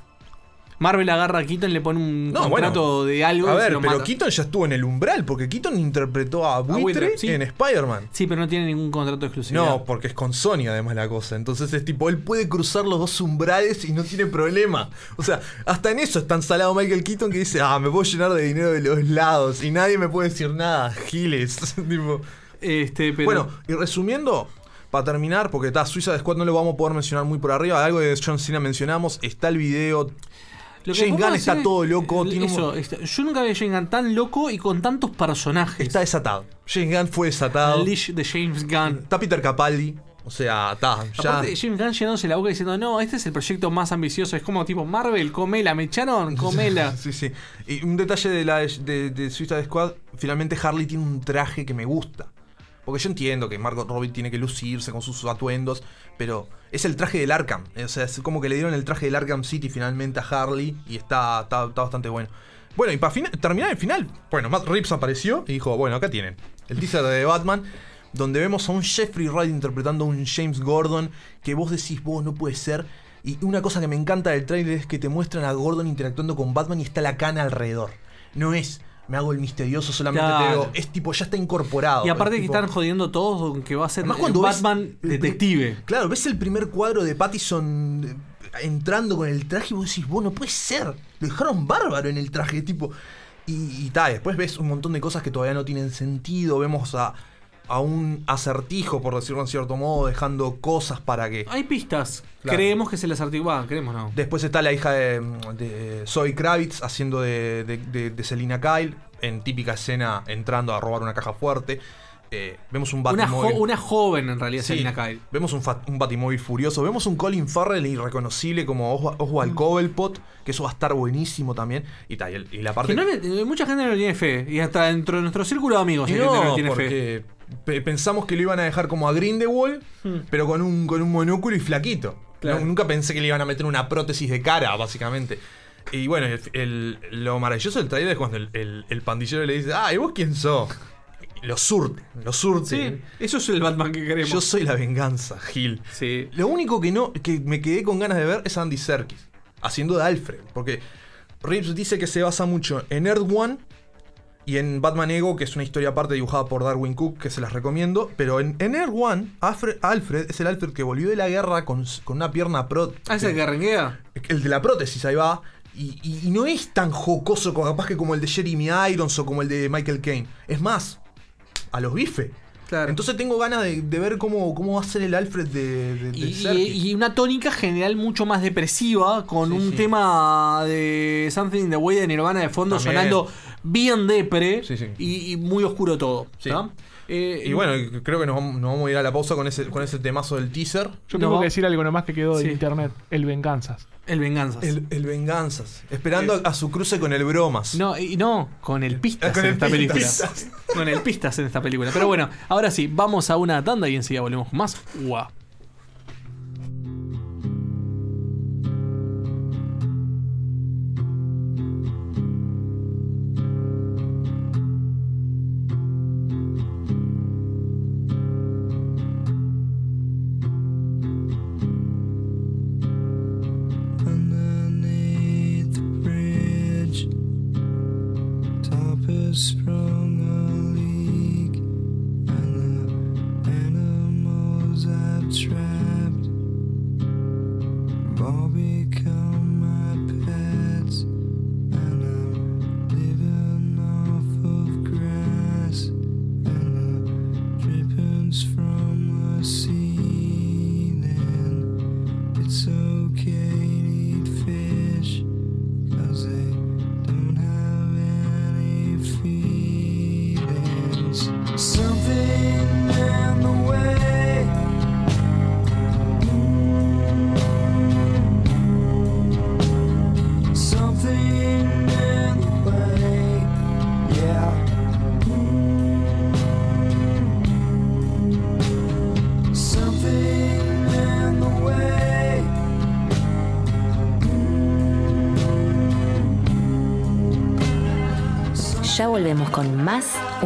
Marvel agarra a Keaton, le pone un No, contrato de algo A y se ver, lo pero mata. Keaton ya estuvo en el umbral, porque Keaton interpretó a Buitre, Buitre, sí. en Spider-Man. Sí, pero no tiene ningún contrato exclusivo. No, porque es con Sony además la cosa. Entonces es tipo, él puede cruzar los dos umbrales y no tiene problema. O sea, hasta en eso está ensalado Michael Keaton que dice, ah, me puedo llenar de dinero de los lados y nadie me puede decir nada, giles. tipo, Este, pero. Bueno, y resumiendo, para terminar, porque está Suiza Squad no lo vamos a poder mencionar muy por arriba, algo de John Cena mencionamos, está el video. Lo que James Gunn está todo loco, tiene un- eso, está- yo nunca vi a James Gunn tan loco y con tantos personajes. Está desatado. James Gunn fue desatado. Unleash de James Gunn. Está Peter Capaldi, O sea, está, ya. Aparte, James Gunn llenándose la boca diciendo, no, este es el proyecto más ambicioso. Es como tipo, Marvel, comela, me echaron, comela. Sí, sí. Y un detalle de la de, de Suicide Squad, finalmente Harley tiene un traje que me gusta. Porque yo entiendo que Margot Robbie tiene que lucirse con sus atuendos, pero es el traje del Arkham. O sea, es como que le dieron el traje del Arkham City finalmente a Harley y está, está, bastante bueno. Bueno, y para terminar el final, bueno, Matt Reeves apareció y dijo, bueno, acá tienen el teaser de Batman, donde vemos a un Jeffrey Wright interpretando a un James Gordon, que vos decís, vos no puede ser. Y una cosa que me encanta del trailer es que te muestran a Gordon interactuando con Batman y está la cana alrededor. No es, me hago el misterioso, solamente te Claro. veo. Es tipo, ya está incorporado. Y aparte Es que tipo- están jodiendo todos con que va a ser Además, el cuando ves- Batman detective. Claro, ves el primer cuadro de Pattison eh, entrando con el traje y vos decís, vos no puede ser. Lo dejaron bárbaro en el traje, tipo. Y, y ta, después ves un montón de cosas que todavía no tienen sentido. Vemos a, a un acertijo, por decirlo en cierto modo, dejando cosas para que. Hay pistas. Claro. Creemos que se les articula. Creemos no. Después está la hija de, de Zoe Kravitz haciendo de, de, de- de Selina Kyle en típica escena entrando a robar una caja fuerte. Eh, vemos un Una, jo- Batimóvil. una joven en realidad, Sí, Selina Kyle. Vemos un, un Batimóvil furioso. Vemos un Colin Farrell irreconocible como Mm. Oswald Cobblepot, que eso va a estar buenísimo también. Y, ta, y, el- y la parte. No le- mucha gente no le tiene fe. Y hasta dentro de nuestro círculo de amigos Y no no, le tiene fe. porque pe- pensamos que lo iban a dejar como a Grindelwald, pero con un, con un monóculo y flaquito. Hmm. Claro. No, nunca pensé que le iban a meter una prótesis de cara, básicamente. Y bueno, el- el- lo maravilloso del trailer es cuando el, el- el pandillero le dice, ah, ¿y vos quién sos? Lo surte, lo surte. Sí, eso es el Batman que queremos. Yo soy la venganza, Gil. Sí. Lo único que no que me quedé con ganas de ver es Andy Serkis haciendo de Alfred, porque Reeves dice que se basa mucho en Earth One y en Batman Ego, que es una historia aparte dibujada por Darwin Cook, que se las recomiendo, pero en, en Earth One Alfred, Alfred es el Alfred que volvió de la guerra con, con una pierna pro Ah, ¿es el que renguea? el de la prótesis, ahí va. Y, y- y no es tan jocoso capaz que como el de Jeremy Irons o como el de Michael Caine. Es más, a los bife. Claro. Entonces tengo ganas de, de ver cómo, cómo va a ser el Alfred de, de, de Y, una tónica general mucho más depresiva, con Sí, un sí. tema de Something in the Way de Nirvana de fondo También. sonando bien depre Sí. Y, y muy oscuro todo. Sí. Eh, Y bueno, creo que nos vamos, nos vamos a ir a la pausa con ese, con ese temazo del teaser. Yo No. tengo que decir algo nomás que quedó de Sí. internet. El Venganzas. el Venganzas. El, el Venganzas. Esperando a, a su cruce con el Bromas. No, y no, con el Pistas con en el esta Pistas. película. Con el Pistas en esta película. Pero bueno, ahora sí, vamos a una tanda y enseguida volvemos más. Guau.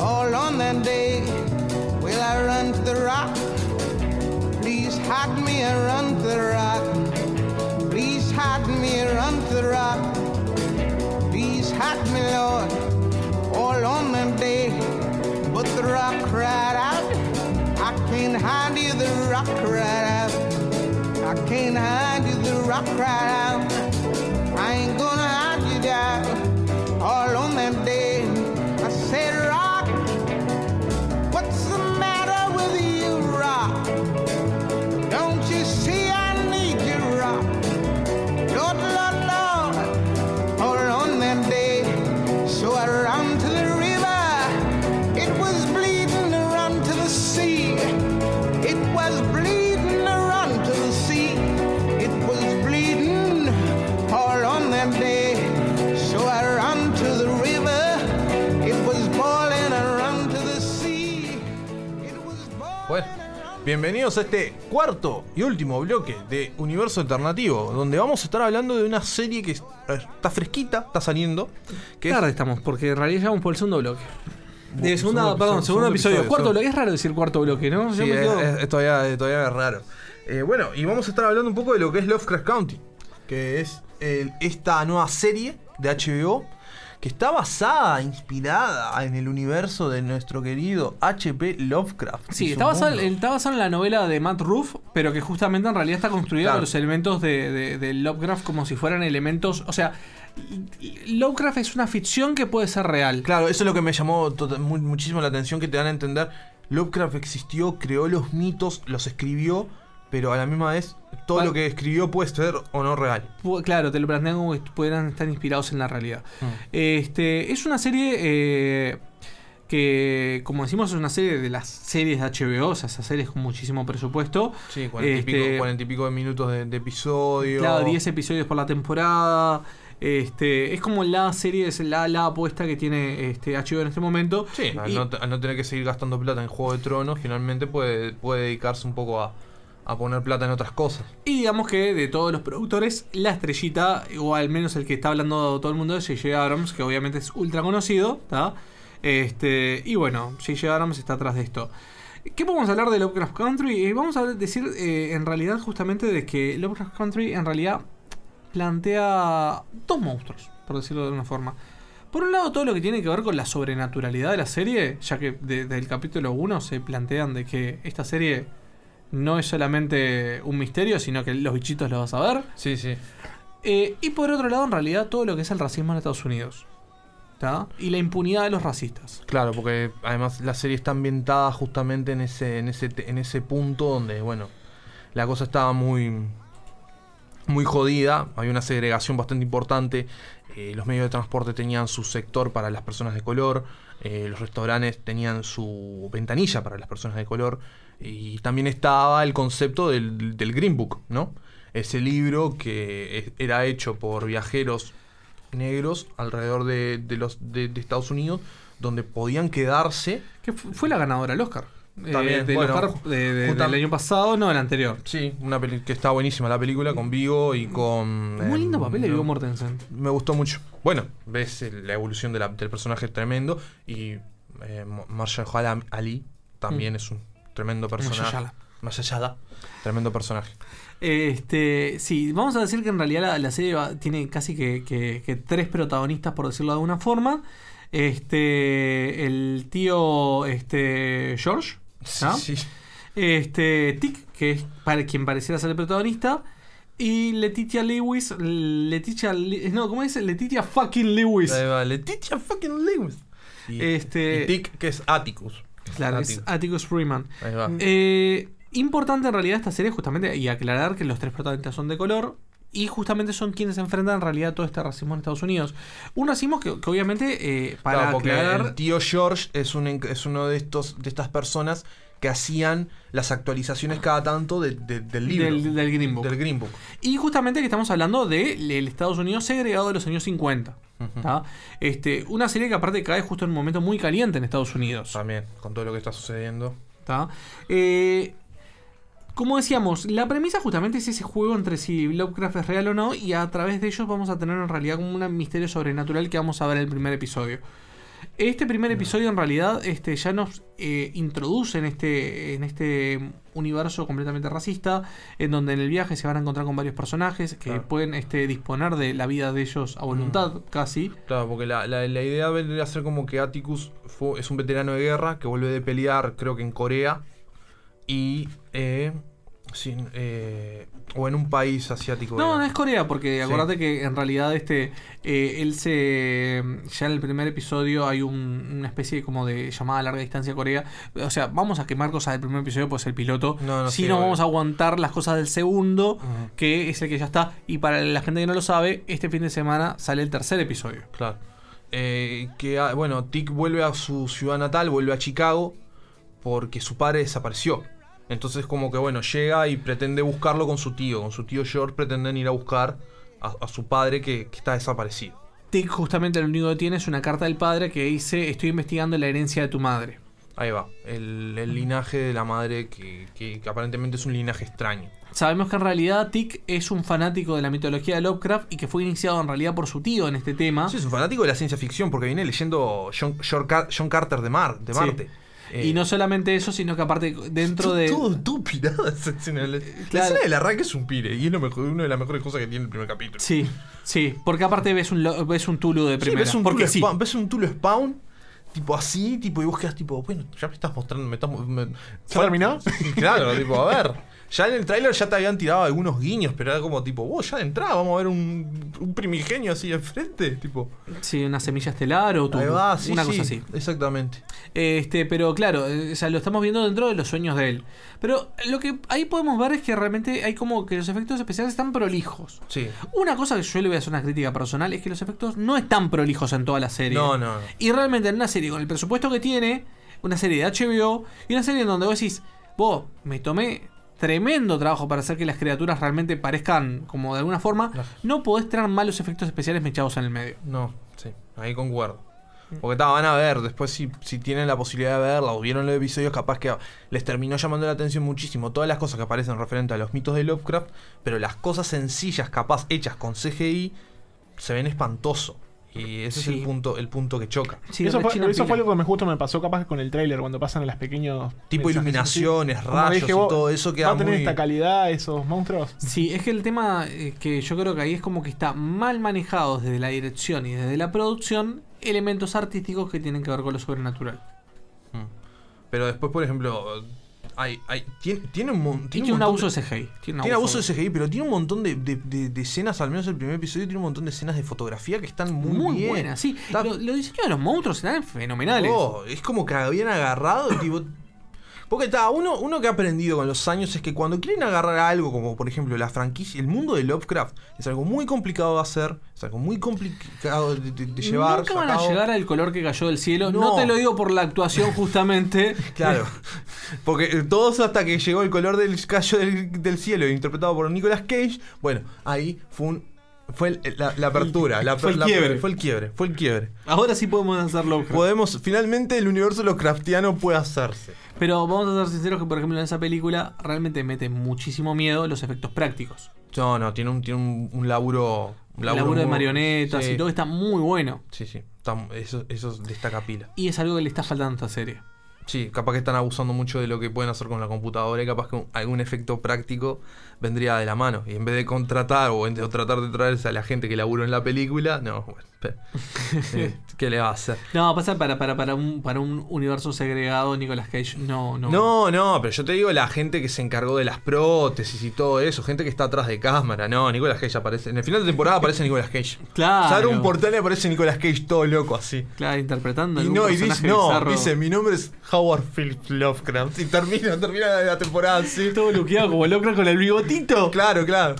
All on that day, will I run to the rock? Please hide me and run to the rock. Please hide me and run to the rock. Please hide me, Lord. All on that day, but the rock cried out. I can't hide you, the rock cried out. I can't hide you, the rock cried out. Bienvenidos a este cuarto y último bloque de Universo Alternativo, donde vamos a estar hablando de una serie que está fresquita, está saliendo. Que Tarde estamos, porque en realidad ya vamos por el segundo bloque. De Bu- segunda, segundo perdón, episodio, segundo episodio. Cuarto bloque. Es raro decir cuarto bloque, ¿no? Sí, es, es- todavía, es todavía es raro. Eh, bueno, y vamos a estar hablando un poco de lo que es Lovecraft County, que es el- esta nueva serie de HBO que está basada, inspirada en el universo de nuestro querido HP Lovecraft. Sí, está basado en la novela de Matt Roof, pero que justamente en realidad está construida Claro. con los elementos de, de- de Lovecraft como si fueran elementos. O sea, Lovecraft es una ficción que puede ser real. Claro, eso es lo que me llamó tota- mu- muchísimo la atención, que te dan a entender, Lovecraft existió, creó los mitos, los escribió, pero a la misma vez todo lo que escribió puede ser o no real. Claro, te lo plantean como que pudieran estar inspirados en la realidad. Mm. Este, es una serie eh, que, como decimos, es una serie de las series de HBO, o sea, esas series con muchísimo presupuesto. Sí, cuarenta y pico, Este, y pico de minutos de, de episodio. Claro, 10 episodios por la temporada. Este, es como la serie, es la, la apuesta que tiene este HBO en este momento. Sí, al no, al no tener que seguir gastando plata en Juego de Tronos, finalmente puede, puede dedicarse un poco a, a poner plata en otras cosas. Y digamos que de todos los productores, la estrellita, o al menos el que está hablando todo el mundo, es J.J. Abrams, que obviamente es ultra conocido. ¿tá? Este, y bueno, J.J. Abrams está atrás de esto. ¿Qué podemos hablar de Lovecraft Country? Eh, vamos a decir eh, en realidad justamente de que Lovecraft Country en realidad plantea dos monstruos, por decirlo de una forma. Por un lado, todo lo que tiene que ver con la sobrenaturalidad de la serie, ya que desde el capítulo 1 se plantean de que esta serie no es solamente un misterio, sino que los bichitos los vas a ver. Sí, sí. Eh, y por otro lado, en realidad, todo lo que es el racismo en Estados Unidos. ¿tá? Y la impunidad de los racistas. Claro, porque además la serie está ambientada justamente en ese, en ese, en ese punto donde, bueno, la cosa estaba muy, muy jodida, había una segregación bastante importante, eh, los medios de transporte tenían su sector para las personas de color, eh, los restaurantes tenían su ventanilla para las personas de color, y también estaba el concepto del, del Green Book, ¿no? Ese libro que era hecho por viajeros negros alrededor de, de los de, de Estados Unidos donde podían quedarse Que fu- fue la ganadora del Oscar. Eh, También, del bueno, Oscar de- de- del año pasado, no del anterior. sí una peli que está buenísima la película con Vigo y con Muy lindo em, papel de Viggo no, Mortensen. me gustó mucho bueno ves el- la evolución de la- del personaje tremendo y eh, Mahershala Ali también Mm. es un tremendo personaje Mahershala. Mahershala, tremendo personaje Este, sí, vamos a decir que en realidad la, la serie va- tiene casi que, que- que tres protagonistas, por decirlo de alguna forma. Este, el tío este, George, ¿no? Sí, sí. Este, Tick, que es para quien pareciera ser el protagonista. Y Letitia Lewis, Letitia, no, ¿cómo dice? Letitia fucking Lewis. Ahí va, Letitia fucking Lewis y, Este- y Tick que es Atticus Claro, es Atticus. Freeman. Ahí va. Eh, importante en realidad esta serie justamente y aclarar que los tres protagonistas son de color y justamente son quienes enfrentan en realidad todo este racismo en Estados Unidos. Un racismo que, que obviamente eh, para Claro, porque aclarar el tío George es, un, en- es uno de estos de estas personas que hacían las actualizaciones cada tanto de- de- del libro. del, del Green Book. Del Green Book. Y justamente que estamos hablando del Estados Unidos segregado de los años 50. ¿Tá? Este, una serie que aparte cae justo en un momento muy caliente en Estados Unidos. También, con todo lo que está sucediendo. ¿tá? Eh, como decíamos, la premisa justamente es ese juego entre si Lovecraft es real o no, y a través de ellos vamos a tener en realidad como un misterio sobrenatural que vamos a ver en el primer episodio. Este primer episodio en realidad este, ya nos eh, introduce en este, en este universo completamente racista, en donde en el viaje se van a encontrar con varios personajes que Claro. pueden este, disponer de la vida de ellos a voluntad, casi. Claro, porque la, la- la idea vendría a ser como que Atticus fue- es un veterano de guerra que vuelve de pelear, creo que en Corea. Y eh, Sí, eh, o en un país asiático. No, no es Corea, porque Sí. acordate que en realidad este eh, él se ya en el primer episodio hay un- una especie como de llamada a larga distancia a Corea. O sea, vamos a quemar cosas del primer episodio, pues el piloto. No, no, si sí, no vamos a aguantar las cosas del segundo, que es el que ya está. Y para la gente que no lo sabe, este fin de semana sale el tercer episodio. Claro. Eh, que, ah, bueno, Tick vuelve a su ciudad natal, vuelve a Chicago, porque su padre desapareció. Entonces, como que, bueno, llega y pretende buscarlo con su tío. Con su tío George pretenden ir a buscar a, a su padre que, que está desaparecido. Tick justamente lo único que tiene es una carta del padre que dice estoy investigando la herencia de tu madre. Ahí va, el, el linaje de la madre que, que- que aparentemente es un linaje extraño. Sabemos que en realidad Tick es un fanático de la mitología de Lovecraft y que fue iniciado en realidad por su tío en este tema. Sí, es un fanático de la ciencia ficción porque viene leyendo John, John Car- John Carter de, Mar, de Sí. Marte. Eh, Y no solamente eso, sino que aparte dentro de... Todo, pirada esa escena. La, la Claro. escena del arranque es un pire y es lo mejor, una de las mejores cosas que tiene el primer capítulo. Sí, sí, porque aparte ves un, ves un Tulu de Sí, primera. ves un, porque Tulu sí. spawn, ves un Tulu Spawn, tipo así, tipo, y vos quedás tipo, bueno, ya me estás mostrando, me estás. me- ¿Ya terminó? claro, tipo, a ver. Ya en el tráiler ya te habían tirado algunos guiños, pero era como tipo, vos ya de entrada vamos a ver un, un primigenio así enfrente, tipo. Sí, una semilla estelar o Ahí va, sí, una sí, cosa así. Exactamente. Este, pero claro, eh, o sea, lo estamos viendo dentro de los sueños de él. Pero lo que ahí podemos ver es que realmente hay como que los efectos especiales están prolijos. Sí. Una cosa que yo le voy a hacer una crítica personal es que los efectos no están prolijos en toda la serie. No, no, no. Y realmente en una serie con el presupuesto que tiene, una serie de HBO y una serie en donde vos decís, vos, me tomé tremendo trabajo para hacer que las criaturas realmente parezcan como de alguna forma, no podés tener malos efectos especiales mechados en el medio. No, sí, ahí concuerdo. Porque ta, van a ver, después si, si tienen la posibilidad de verla o vieron los episodios, capaz que les terminó llamando la atención muchísimo todas las cosas que aparecen referente a los mitos de Lovecraft, pero las cosas sencillas, capaz hechas con CGI, se ven espantoso. Y ese Sí. es el punto, el punto que choca. eso fue, eso fue algo que me justo me pasó capaz con el trailer cuando pasan las pequeños Tipo mensajes iluminaciones. Como rayos dije, y vos, todo eso queda ¿Va a tener muy- esta calidad esos monstruos? Sí, es que el tema eh, que yo creo que ahí es como que está mal manejado desde la dirección y desde la producción elementos artísticos que tienen que ver con lo sobrenatural. Pero después, por ejemplo, hay, hay, tiene, tiene un, mon- tiene un abuso de CGI, tiene Tiene, un abuso de CGI, pero tiene un montón de, de- de- de escenas, al menos el primer episodio, tiene un montón de escenas de fotografía que están muy, Muy bien. buenas, sí. Está- Lo- Los diseños de los monstruos eran fenomenales. Oh, es como que habían agarrado y tipo. Porque está, uno, uno que ha aprendido con los años es que cuando quieren agarrar algo, como por ejemplo la franquicia, el mundo de Lovecraft, es algo muy complicado de hacer, es algo muy complicado de, de- de llevar. Nunca van a llegar al color que cayó del cielo. No. No. te lo digo por la actuación justamente. Claro. Porque eh, todos hasta que llegó el color del callo del, del cielo, interpretado por Nicolas Cage, bueno, ahí fue un. Fue el- la, la apertura, la, Fue el la- quiebre. Fue el quiebre, fue el quiebre. Ahora sí podemos hacer Lovecraft. Podemos, finalmente el universo Lovecraftiano puede hacerse. Pero vamos a ser sinceros que, por ejemplo, en esa película realmente mete muchísimo miedo los efectos prácticos. No, no, tiene un, tiene un, un laburo. Un laburo de muy- marionetas sí. y todo está muy bueno. Sí, sí. está- eso, eso destaca pila. Y es algo que le está faltando a esta serie. Sí, capaz que están abusando mucho de lo que pueden hacer con la computadora y capaz que un- algún efecto práctico vendría de la mano. Y en vez de contratar o, en- o tratar de traerse a la gente que laburó en la película, no, bueno, eh, ¿qué le va a hacer? No, pasa para, para, para, un, para un universo segregado, Nicolas Cage. No, no. No, no, pero yo te digo la gente que se encargó de las prótesis y todo eso, gente que está atrás de cámara. No, Nicolas Cage aparece. En el final de temporada aparece Nicolas Cage. Claro. Sale un portal y aparece Nicolas Cage todo loco así. Claro, interpretando. Y no, y dice, no, bizarro. dice, mi nombre es Howard Philip Lovecraft. Y termina, termina la temporada así. Todo luqueado como Lovecraft con el Claro, claro.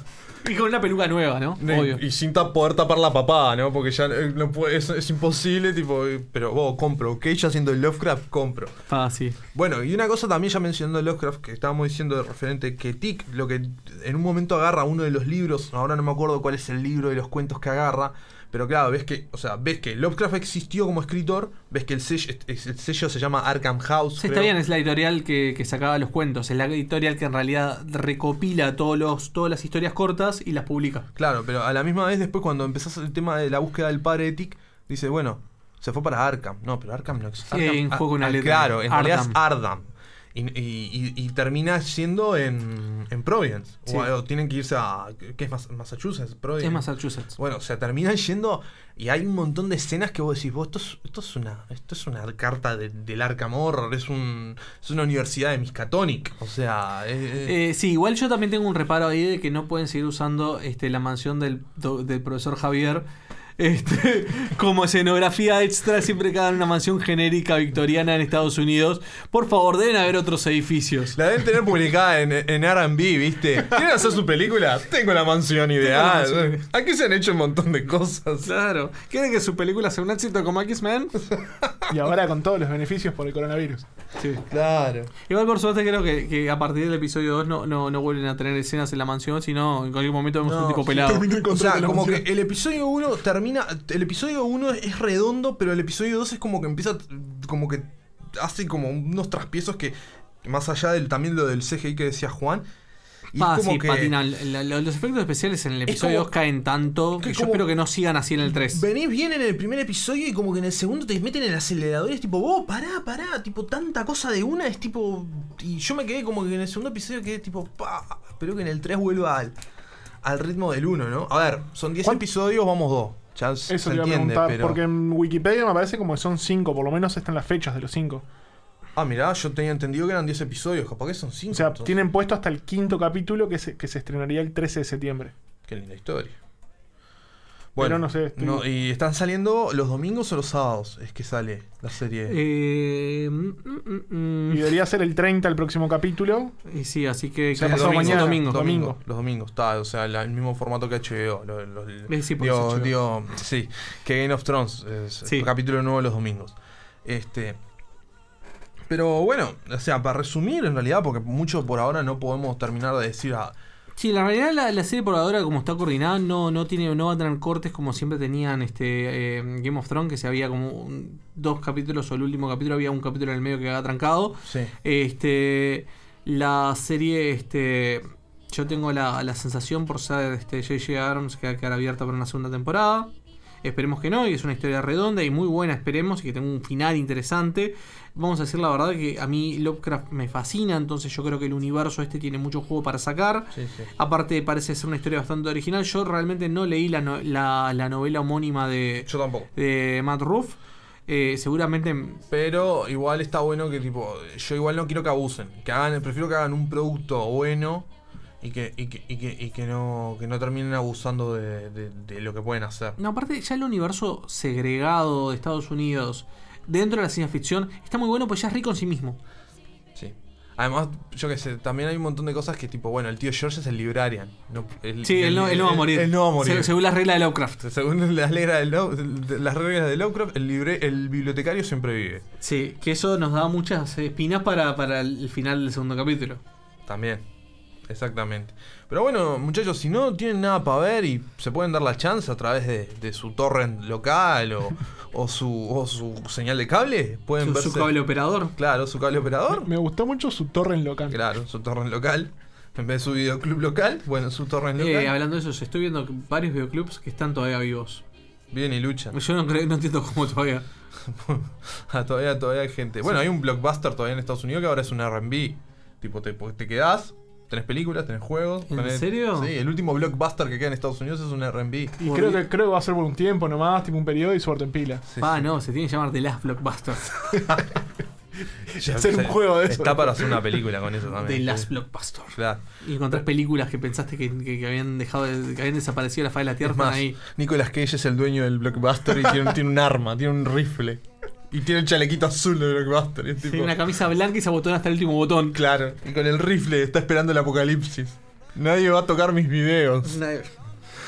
Y con una peluca nueva, ¿no? Obvio. Y, y sin ta- poder tapar la papada, ¿no? Porque ya eh, no puede- es, es imposible, tipo, eh, pero vos compro, Cage haciendo el Lovecraft, compro. Ah, sí. Bueno, y una cosa también ya mencionando Lovecraft, que estábamos diciendo de referente, que Tick, lo que en un momento agarra uno de los libros, ahora no me acuerdo cuál es el libro de los cuentos que agarra, pero claro, ves que, o sea, ves que Lovecraft existió como escritor, ves que el sello, el sello se llama Arkham House. Sí, está bien, es la editorial que, que sacaba los cuentos. Es la editorial que en realidad recopila todos los, todas las historias cortas y las publica. Claro, pero a la misma vez después cuando empezás el tema de la búsqueda del padre de Tick, dice, bueno, se fue para Arkham. No, pero Arkham no existe. Sí, un juego con una ah, letra. Claro, en realidad es Ardham. Y, y- y- y termina yendo en, en Providence. Sí. O, o tienen que irse a. ¿Qué es Mas- Massachusetts? Providence. Es Massachusetts. Bueno, o sea, terminan yendo y hay un montón de escenas que vos decís, vos, esto es, esto es una esto es una carta de- del Arkham Horror, es, un, es una universidad de Miskatonic. O sea, eh, sí, igual yo también tengo un reparo ahí de que no pueden seguir usando este, la mansión del, del profesor Javier este, como escenografía extra siempre que hagan una mansión genérica victoriana en Estados Unidos. Por favor, deben haber otros edificios. la deben tener publicada en, en RB, ¿viste? ¿Quieren hacer su película? Tengo la mansión ideal. mansión. Aquí se han hecho un montón de cosas. Claro. ¿Quieren que su película sea un éxito como X-Men? Y ahora con todos los beneficios por el coronavirus. Sí. Claro. Igual por suerte creo que, que a partir del episodio 2 no, no, no vuelven a tener escenas en la mansión, sino en cualquier momento vemos No, un tipo pelado. O sea, como que el episodio 1 termina. El episodio 1 es redondo, pero el episodio 2 es como que empieza. Como que hace como unos traspiezos que. Más allá del también lo del CGI que decía Juan. Y Ah, como sí, que. patinan. La- la- los efectos especiales en el episodio como- 2 caen tanto que, que yo espero que no sigan así en el 3. Venís bien en el primer episodio y como que en el segundo te meten en el acelerador y es tipo, vos, pará, pará, tipo, tanta cosa de una es tipo. Y yo me quedé como que en el segundo episodio quedé tipo, pa, espero que en el 3 vuelva al, al ritmo del 1, ¿no? A ver, son 10 ¿Cuán- episodios, vamos 2. Ya se Eso te iba a preguntar, pero. porque en Wikipedia me parece como que son 5, por lo menos están las fechas de los 5. Ah, mirá, yo tenía entendido que eran 10 episodios, capaz que son 5. O sea, tienen puesto hasta el quinto capítulo que se, que se estrenaría el 13 de septiembre. Qué linda historia. Pero no sé, estoy- no, ¿Y están saliendo los domingos o los sábados? Es que sale la serie. Eh, mm, mm, mm, Y debería ser el 30 el próximo capítulo. y sí, así que pasado domingo, mañana. domingo. domingo. Los domingos, está, o sea, la- el mismo formato que HBO. lo- lo- Eh, sí, digo, HBO. digo, sí, que Game of Thrones, es Sí. capítulo nuevo los domingos. Este. Pero bueno, o sea, para resumir en realidad, porque mucho por ahora no podemos terminar de decir a. Sí, la realidad la, la serie por ahora como está coordinada no, no tiene no va a tener cortes como siempre tenían este eh, Game of Thrones que se había como un- dos capítulos o el último capítulo había un capítulo en el medio que había trancado. Sí. Este la serie este yo tengo la, la sensación por ser este J.J. Abrams que va a quedar abierta para una segunda temporada. Esperemos que no, y es una historia redonda y muy buena, esperemos, y que tenga un final interesante. Vamos a decir la verdad que a mí Lovecraft me fascina, entonces yo creo que el universo este tiene mucho juego para sacar. Sí, sí. Aparte parece ser una historia bastante original. Yo realmente no leí la, no- la, la novela homónima de, Yo tampoco. de Matt Ruff. Eh, seguramente Pero igual está bueno que tipo, yo igual no quiero que abusen, que hagan, prefiero que hagan un producto bueno y que, y que, y que, y que no, que no terminen abusando de, de- de lo que pueden hacer. No, aparte ya el universo segregado de Estados Unidos dentro de la ciencia ficción está muy bueno pues ya es rico en sí mismo. Sí. Además, yo qué sé, también hay un montón de cosas que tipo, bueno, el tío George es el librarian. No, el- Sí, él no, él no va a morir. Él no va a morir. Se- según las reglas de Lovecraft. Según las reglas de, Lo- de- las reglas de Lovecraft, el, libre, el bibliotecario siempre vive. Sí, que eso nos da muchas espinas para, para el final del segundo capítulo. También. Exactamente. Pero bueno, muchachos, si no tienen nada para ver y se pueden dar la chance a través de, de su torrent local o, o su, o su señal de cable, pueden Su, verse. su cable operador. Claro, su cable operador. Me gustó mucho su torre local. Claro, su torrent local. En vez de su videoclub local, bueno, su torrent local. Eh, hablando de eso, estoy viendo varios videoclubs que están todavía vivos. Bien y lucha. Yo no, creo, no entiendo cómo todavía. Ah, todavía, todavía hay gente. Bueno, hay un blockbuster todavía en Estados Unidos que ahora es un RB. Tipo, te, te quedás, tenés películas, tenés juegos. ¿En tenés- serio? Sí, el último blockbuster que queda en Estados Unidos es un RB. Y creo que, creo que va a ser por un tiempo nomás, tipo un periodo y suerte en pila. ah, no, se tiene que llamar The Last Blockbuster. Ya hacer un juego de eso. Está para hacer una película con eso también. The sí. Last Blockbuster. Claro. Y encontrás películas que pensaste que, que- que habían dejado de- que habían desaparecido de la faz de la Tierra Es más, ahí. Nicolas Cage es el dueño del blockbuster y tiene, tiene un arma, tiene un rifle. Y tiene el chalequito azul del blockbuster. y es tipo- Tiene una camisa blanca y se abotona hasta el último botón. Claro, y con el rifle está esperando el apocalipsis. Nadie va a tocar mis videos.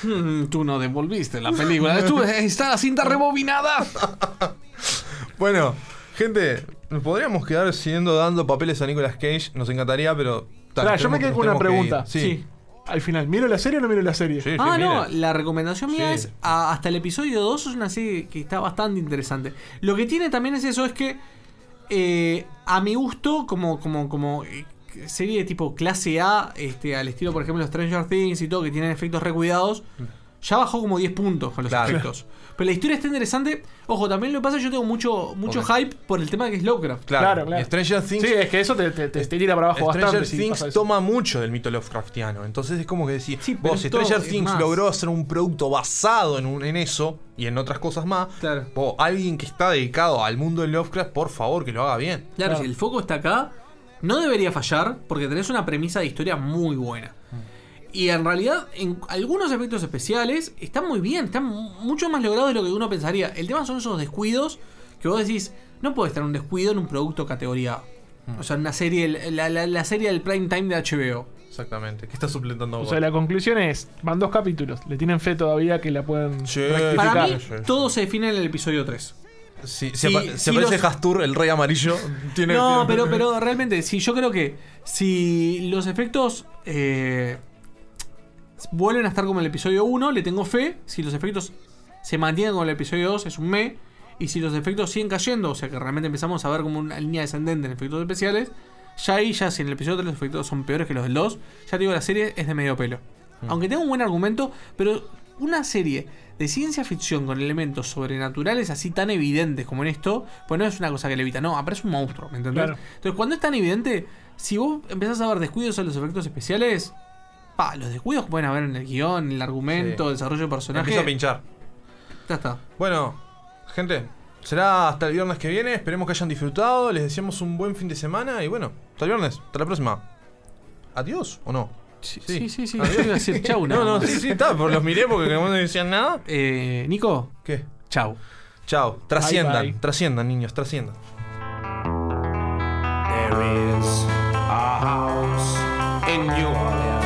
Mm, Tú no devolviste la película. Tú, está la cinta rebobinada. Bueno, gente, nos podríamos quedar siguiendo dando papeles a Nicolas Cage. Nos encantaría, pero. tal, Pará, yo me quedé con una que pregunta. Sí. Al final, ¿miro la serie o no miro la serie? Sí, sí, Ah, no, la recomendación mía Sí. es a- hasta el episodio 2 es una serie que está bastante interesante. Lo que tiene también es eso, es que eh, a mi gusto, como, como, como eh, serie de tipo clase A, este, al estilo, por ejemplo, Stranger Things y todo, que tienen efectos recuidados, ya bajó como 10 puntos con los Claro. efectos. Pero la historia está interesante. Ojo, también lo que pasa es que yo tengo mucho, mucho hype por el tema de que es Lovecraft. Claro, y Stranger Things. Sí, es que eso te, te- te- te tira para abajo Stranger bastante. si Things toma mucho del mito Lovecraftiano. Entonces es como que decir, pero vos, Stranger Things más. logró hacer un producto basado en, un- en eso y en otras cosas más. Vos, alguien que está dedicado al mundo de Lovecraft, por favor, que lo haga bien. Claro, si el foco está acá, no debería fallar porque tenés una premisa de historia muy buena. Y en realidad, en algunos efectos especiales están muy bien, están mu- mucho más logrados de lo que uno pensaría. El tema son esos descuidos que vos decís, no puede estar un descuido en un producto categoría. O sea, en una serie, la, la- la serie del prime time de HBO. Exactamente. ¿Qué está suplentando O sea, la conclusión es, van dos capítulos, le tienen fe todavía que la pueden rectificar. Para mí, todo se define en el episodio 3. Si, Sí, si apa- si sí aparece los- Hastur, el rey amarillo, tiene. No, tiene- pero, pero realmente, sí, yo creo que si los efectos eh, vuelven a estar como en el episodio 1, le tengo fe. Si los efectos se mantienen como en el episodio 2, es un me. Y si los efectos siguen cayendo, o sea que realmente empezamos a ver como una línea descendente en efectos especiales, ya ahí, ya si en el episodio 3 los efectos son peores que los del 2, ya te digo, la serie es de medio pelo. Aunque tenga un buen argumento, pero una serie de ciencia ficción con elementos sobrenaturales así tan evidentes como en esto, pues no es una cosa que le evita, no, aparece un monstruo, ¿me entendés? Claro. Entonces, cuando es tan evidente, si vos empezás a ver descuidos en los efectos especiales, pa, los descuidos que pueden haber en el guion, en el argumento, Sí. el desarrollo de personaje. Empieza a pinchar. Ya está. Bueno, gente, será hasta el viernes que viene. Esperemos que hayan disfrutado. Les deseamos un buen fin de semana. Y bueno, hasta el viernes. Hasta la próxima. ¿Adiós o no? Sí, sí, sí, sí. Adiós. Yo iba a decir chau, No, nada no, más. sí, sí, está. Pero los miré porque no me decían nada. Eh, Nico. ¿Qué? Chau. Chau. Trasciendan. Bye, bye. Trasciendan, niños. Trasciendan. There is a house in New Orleans.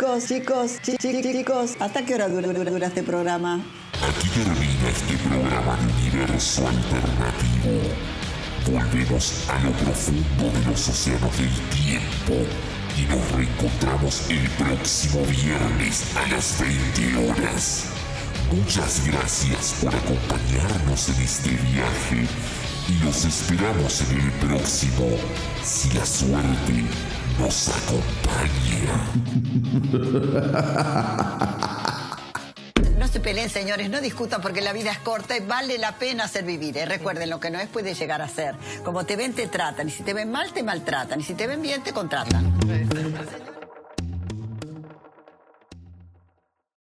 Chicos, chicos, chi- chi- chicos, ¿hasta qué hora dura, dura- dura este programa? Aquí termina este programa de universo alternativo. Volvemos a lo profundo de los océanos del tiempo y nos reencontramos el próximo viernes a las 20 horas. Muchas gracias por acompañarnos en este viaje y los esperamos en el próximo, si la suerte nos. No se peleen, señores, no discutan porque la vida es corta y vale la pena ser vivida. Y recuerden, lo que no es puede llegar a ser. Como te ven, te tratan. Y si te ven mal, te maltratan. Y si te ven bien, te contratan.